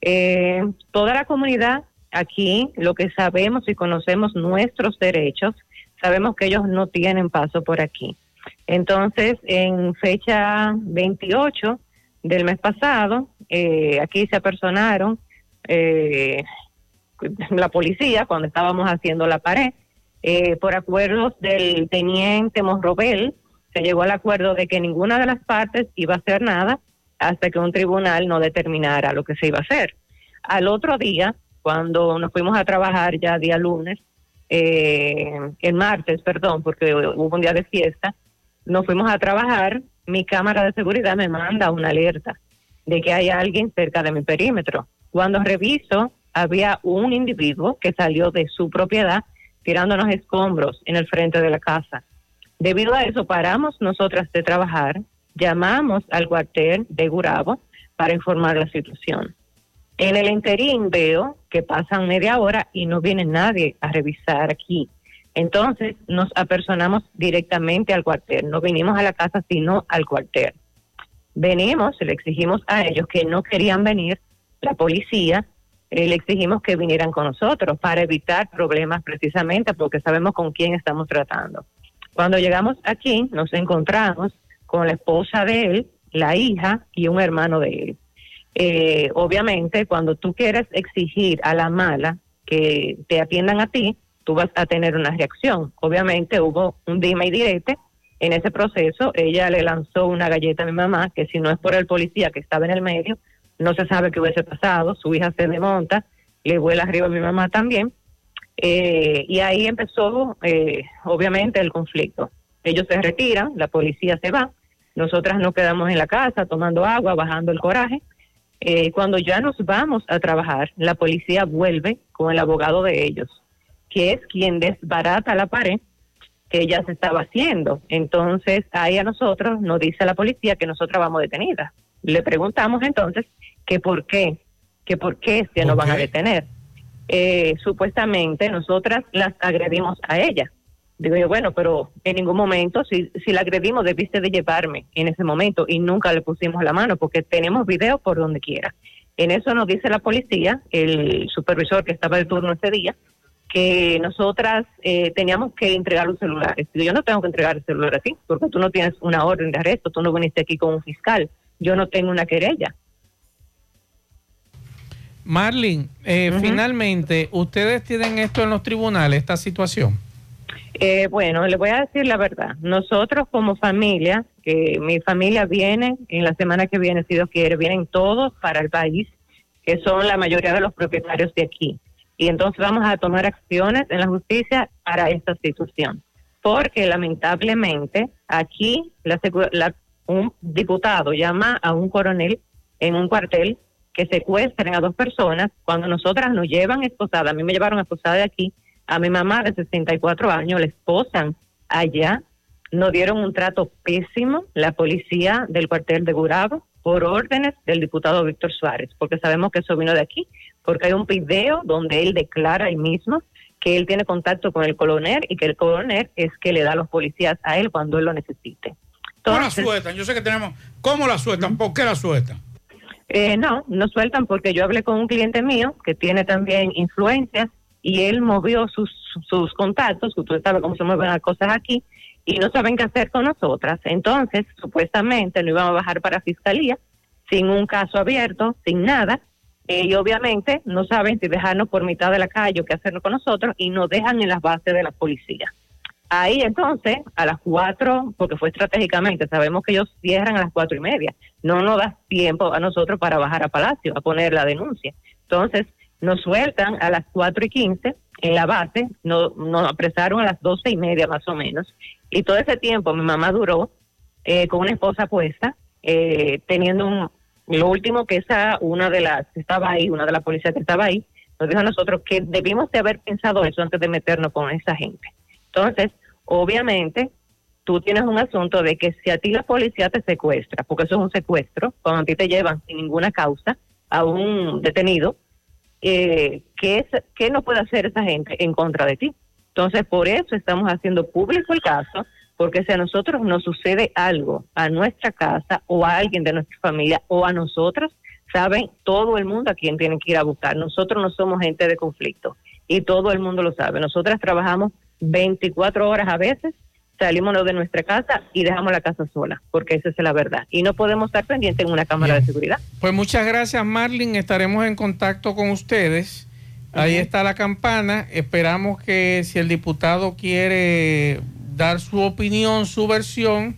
Eh, toda la comunidad aquí, lo que sabemos y conocemos nuestros derechos, sabemos que ellos no tienen paso por aquí. Entonces, en fecha 28 del mes pasado, eh, aquí se apersonaron eh, la policía cuando estábamos haciendo la pared. Eh, por acuerdos del teniente Monrobel, se llegó al acuerdo de que ninguna de las partes iba a hacer nada hasta que un tribunal no determinara lo que se iba a hacer. Al otro día, cuando nos fuimos a trabajar ya día lunes, eh, el martes, perdón, porque hubo un día de fiesta, nos fuimos a trabajar, mi cámara de seguridad me manda una alerta de que hay alguien cerca de mi perímetro. Cuando reviso, había un individuo que salió de su propiedad tirándonos escombros en el frente de la casa. Debido a eso, paramos nosotras de trabajar, llamamos al cuartel de Gurabo para informar la situación. En el interín veo que pasan media hora y no viene nadie a revisar aquí. Entonces nos apersonamos directamente al cuartel. No vinimos a la casa, sino al cuartel. Venimos, le exigimos a ellos que no querían venir, la policía, eh, le exigimos que vinieran con nosotros para evitar problemas precisamente porque sabemos con quién estamos tratando. Cuando llegamos aquí, nos encontramos con la esposa de él, la hija y un hermano de él. Eh, obviamente, cuando tú quieres exigir a la mala que te atiendan a ti, tú vas a tener una reacción. Obviamente hubo un dime y direte. En ese proceso, ella le lanzó una galleta a mi mamá, que si no es por el policía que estaba en el medio, no se sabe qué hubiese pasado, su hija se desmonta, le vuela arriba a mi mamá también, eh, y ahí empezó, eh, obviamente, el conflicto. Ellos se retiran, la policía se va, nosotras nos quedamos en la casa tomando agua, bajando el coraje. Eh, cuando ya nos vamos a trabajar, la policía vuelve con el abogado de ellos, que es quien desbarata la pared que ella se estaba haciendo. Entonces, ahí a nosotros nos dice la policía que nosotras vamos detenidas. Le preguntamos entonces que por qué, que por qué se nos van a detener. Eh, supuestamente nosotras las agredimos a ella. Digo yo, bueno, pero en ningún momento, si, si la agredimos, debiste de llevarme en ese momento y nunca le pusimos la mano porque tenemos video por donde quiera. En eso nos dice la policía, el supervisor que estaba de turno ese día, que nosotras eh, teníamos que entregar los celulares. Yo no tengo que entregar el celular a ti, porque tú no tienes una orden de arresto, tú no viniste aquí con un fiscal, yo no tengo una querella. Marlene, eh, finalmente, ¿ustedes tienen esto en los tribunales, esta situación? Eh, bueno, le voy a decir la verdad. Nosotros como familia, que mi familia viene en la semana que viene, si Dios quiere, vienen todos para el país, que son la mayoría de los propietarios de aquí. Y entonces vamos a tomar acciones en la justicia para esta situación. Porque lamentablemente aquí la, la- un diputado llama a un coronel en un cuartel que secuestren a dos personas cuando nosotras nos llevan esposada. A mí me llevaron esposada de aquí, a mi mamá de 64 años, la esposan allá. Nos dieron un trato pésimo la policía del cuartel de Gurabo por órdenes del diputado Víctor Suárez, porque sabemos que eso vino de aquí, porque hay un video donde él declara ahí mismo que él tiene contacto con el coronel y que el coronel es que le da a los policías a él cuando él lo necesite. ¿Cómo la Entonces- sueltan? Yo sé que tenemos. ¿Cómo la sueltan? ¿Por qué la sueltan? Eh, no, no sueltan porque yo hablé con un cliente mío que tiene también influencias y él movió sus, sus contactos, que usted sabe cómo se mueven las cosas aquí, y no saben qué hacer con nosotras. Entonces, supuestamente no íbamos a bajar para fiscalía sin un caso abierto, sin nada, eh, y obviamente no saben si dejarnos por mitad de la calle o qué hacer con nosotros y nos dejan en las bases de la policía. Ahí entonces, a las cuatro, porque fue estratégicamente, sabemos que ellos cierran a las cuatro y media. No nos da tiempo a nosotros para bajar a Palacio a poner la denuncia. Entonces, nos sueltan a las cuatro y quince en la base, no- nos apresaron a las doce y media más o menos. Y todo ese tiempo mi mamá duró eh, con una esposa puesta, eh, teniendo un, lo último que esa, una de las que estaba ahí, una de las policías que estaba ahí, nos dijo a nosotros que debimos de haber pensado eso antes de meternos con esa gente. Entonces, obviamente, tú tienes un asunto de que si a ti la policía te secuestra, porque eso es un secuestro, cuando a ti te llevan sin ninguna causa a un detenido, eh, ¿qué, es, ¿qué no puede hacer esa gente en contra de ti? Entonces, por eso estamos haciendo público el caso, porque si a nosotros nos sucede algo a nuestra casa o a alguien de nuestra familia o a nosotros, saben todo el mundo a quien tienen que ir a buscar. Nosotros no somos gente de conflicto y todo el mundo lo sabe. Nosotras trabajamos 24 horas a veces, salimos de nuestra casa y dejamos la casa sola, porque esa es la verdad. Y no podemos estar pendientes en una cámara de seguridad. Pues muchas gracias, Marlene. Estaremos en contacto con ustedes. Ahí está la campana. Esperamos que si el diputado quiere dar su opinión, su versión,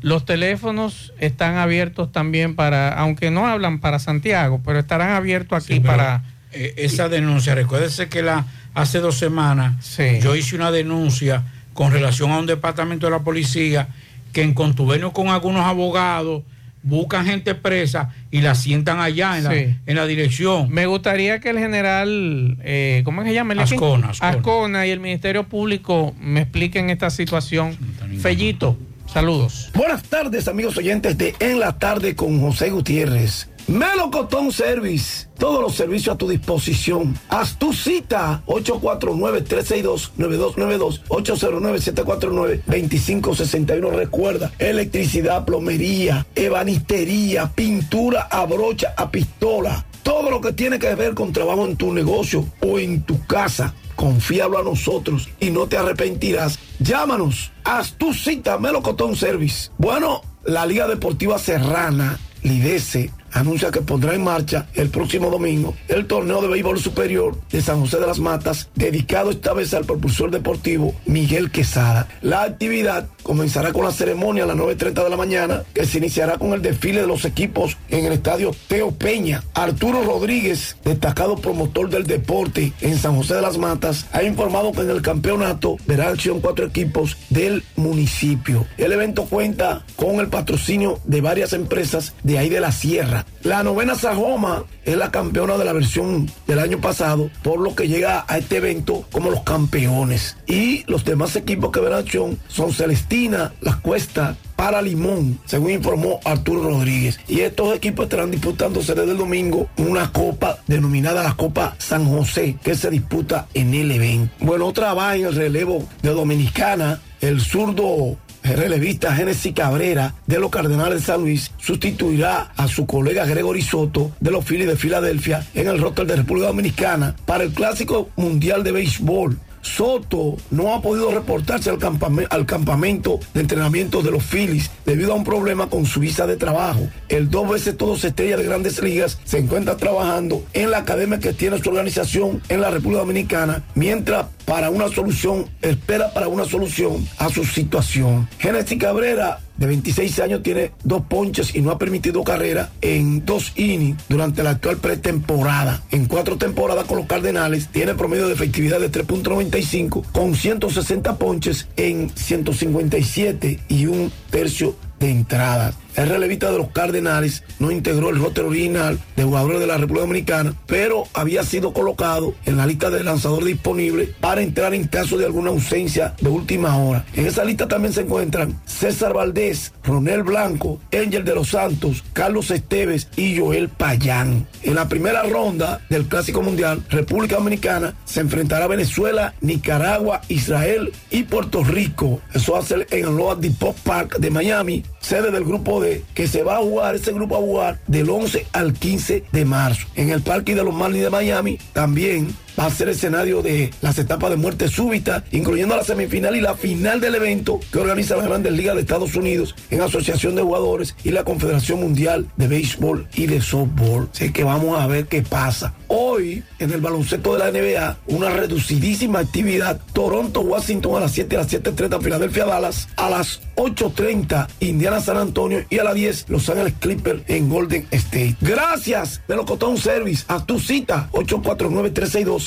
los teléfonos están abiertos también para, aunque no hablan para Santiago, pero estarán abiertos aquí para... eh, esa denuncia, recuérdese que la hace dos semanas yo hice una denuncia con relación a un departamento de la policía que en contubernio con algunos abogados buscan gente presa y la sientan allá en, la, Sí. en la dirección. Me gustaría que el general, eh, ¿cómo se llama? ¿El Ascona, Ascona. Ascona. y el Ministerio Público me expliquen esta situación. Fellito, saludos. Buenas tardes, amigos oyentes de En la Tarde con José Gutiérrez. Melocotón Service, todos los servicios a tu disposición. Haz tu cita 849-362-9292, 809-749-2561. Recuerda, electricidad, plomería, ebanistería, pintura a brocha, a pistola. Todo lo que tiene que ver con trabajo en tu negocio o en tu casa. Confíalo a nosotros y no te arrepentirás. Llámanos, haz tu cita, Melocotón Service. Bueno, la Liga Deportiva Serrana, Lidese, anuncia que pondrá en marcha el próximo domingo el torneo de béisbol superior de San José de las Matas, dedicado esta vez al propulsor deportivo Miguel Quesada. La actividad comenzará con la ceremonia a las 9.30 de la mañana, que se iniciará con el desfile de los equipos en el estadio Teo Peña. Arturo Rodríguez, destacado promotor del deporte en San José de las Matas, ha informado que en el campeonato verá acción cuatro equipos del municipio. El evento cuenta con el patrocinio de varias empresas de ahí de la sierra. La novena Sajoma es la campeona de la versión del año pasado, por lo que llega a este evento como los campeones. Y los demás equipos que verán acción son Celestina, La Cuesta, para Limón, según informó Arturo Rodríguez. Y estos equipos estarán disputándose desde el domingo una copa denominada la Copa San José, que se disputa en el evento. Bueno, otra va en el relevo de Dominicana, el zurdo relevista Genesis Cabrera de los Cardenales de San Luis sustituirá a su colega Gregory Soto de los Phillies de Filadelfia en el roster de República Dominicana para el Clásico Mundial de Béisbol. Soto no ha podido reportarse al, campame- al campamento de entrenamiento de los Phillies debido a un problema con su visa de trabajo. El dos veces todos estrella de grandes ligas se encuentra trabajando en la academia que tiene su organización en la República Dominicana, mientras para una solución, espera para una solución a su situación. Genesis Cabrera de 26 años tiene dos ponches y no ha permitido carrera en dos innings durante la actual pretemporada. En cuatro temporadas con los Cardenales tiene promedio de efectividad de 3.95 con 160 ponches en 157 y un tercio de entradas. El relevista de los Cardenales no integró el roster original de jugadores de la República Dominicana, pero había sido colocado en la lista de lanzador disponible para entrar en caso de alguna ausencia de última hora. En esa lista también se encuentran César Valdés, Ronel Blanco, Ángel de los Santos, Carlos Esteves y Joel Payán. En la primera ronda del Clásico Mundial, República Dominicana se enfrentará a Venezuela, Nicaragua, Israel y Puerto Rico. Eso ser en el Loa Depot Park de Miami, sede del grupo de que se va a jugar, ese grupo a jugar del 11 al 15 de marzo. En el Parque de los Marlins de Miami también va a ser escenario de las etapas de muerte súbita, incluyendo la semifinal y la final del evento que organiza la Grandes Ligas de Estados Unidos en asociación de jugadores y la Confederación Mundial de Béisbol y de Softball. Así que vamos a ver qué pasa. Hoy, en el baloncesto de la NBA, una reducidísima actividad. Toronto, Washington a las 7 a las 7.30, Filadelfia, Dallas a las 8.30, Indiana, San Antonio y a las 10, Los Ángeles Clippers en Golden State. Gracias de Locotón Service. A tu cita,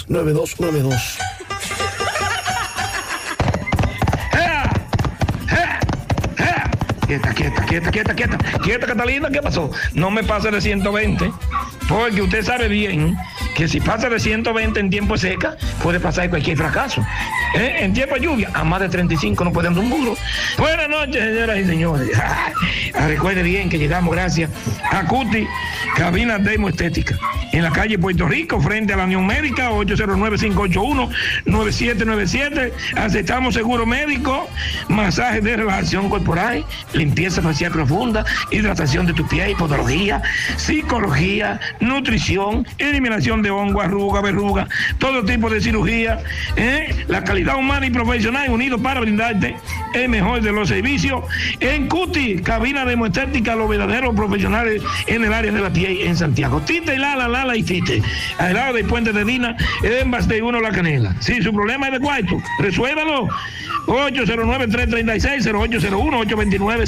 849-362-9292. Quieta, quieta, quieta, quieta, quieta, quieta, Catalina, ¿qué pasó? No me pase de 120, porque usted sabe bien que si pasa de 120 en tiempo seca, puede pasar cualquier fracaso. ¿Eh? En tiempo de lluvia, a más de 35 no pueden dar un muro. Buenas noches, señoras y señores. *laughs* Ah, recuerde bien que llegamos gracias a Cuti, cabina Demo Estética, en la calle Puerto Rico, frente a la Unión Médica, 809-581-9797. Aceptamos seguro médico, masaje de relajación corporal, limpieza facial profunda, hidratación de tu piel, podología, psicología, nutrición, eliminación de hongo, arruga, verruga, todo tipo de cirugía. ¿eh? La calidad humana y profesional unidos para brindarte el mejor de los servicios. En Cuti, cabina de estética, los verdaderos profesionales en el área de la piel en Santiago. Tite y Lala, Lala y Tite. Al lado del puente de Dina, en Bastey 1 La Canela. Si su problema es de cuarto, resuélvalo.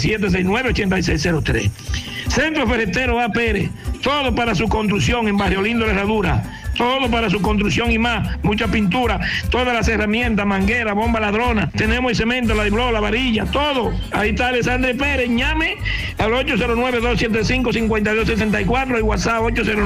809-336-0801-829-769-8603. Centro Ferretero A. Pérez, todo para su construcción en Barrio Lindo de Herradura. Todo para su construcción y más. Mucha pintura, todas las herramientas, manguera, bomba ladrona. Tenemos el cemento, la dibló, la varilla, todo. Ahí está Alexander Pérez. Llame al 809-275-5264 y WhatsApp 809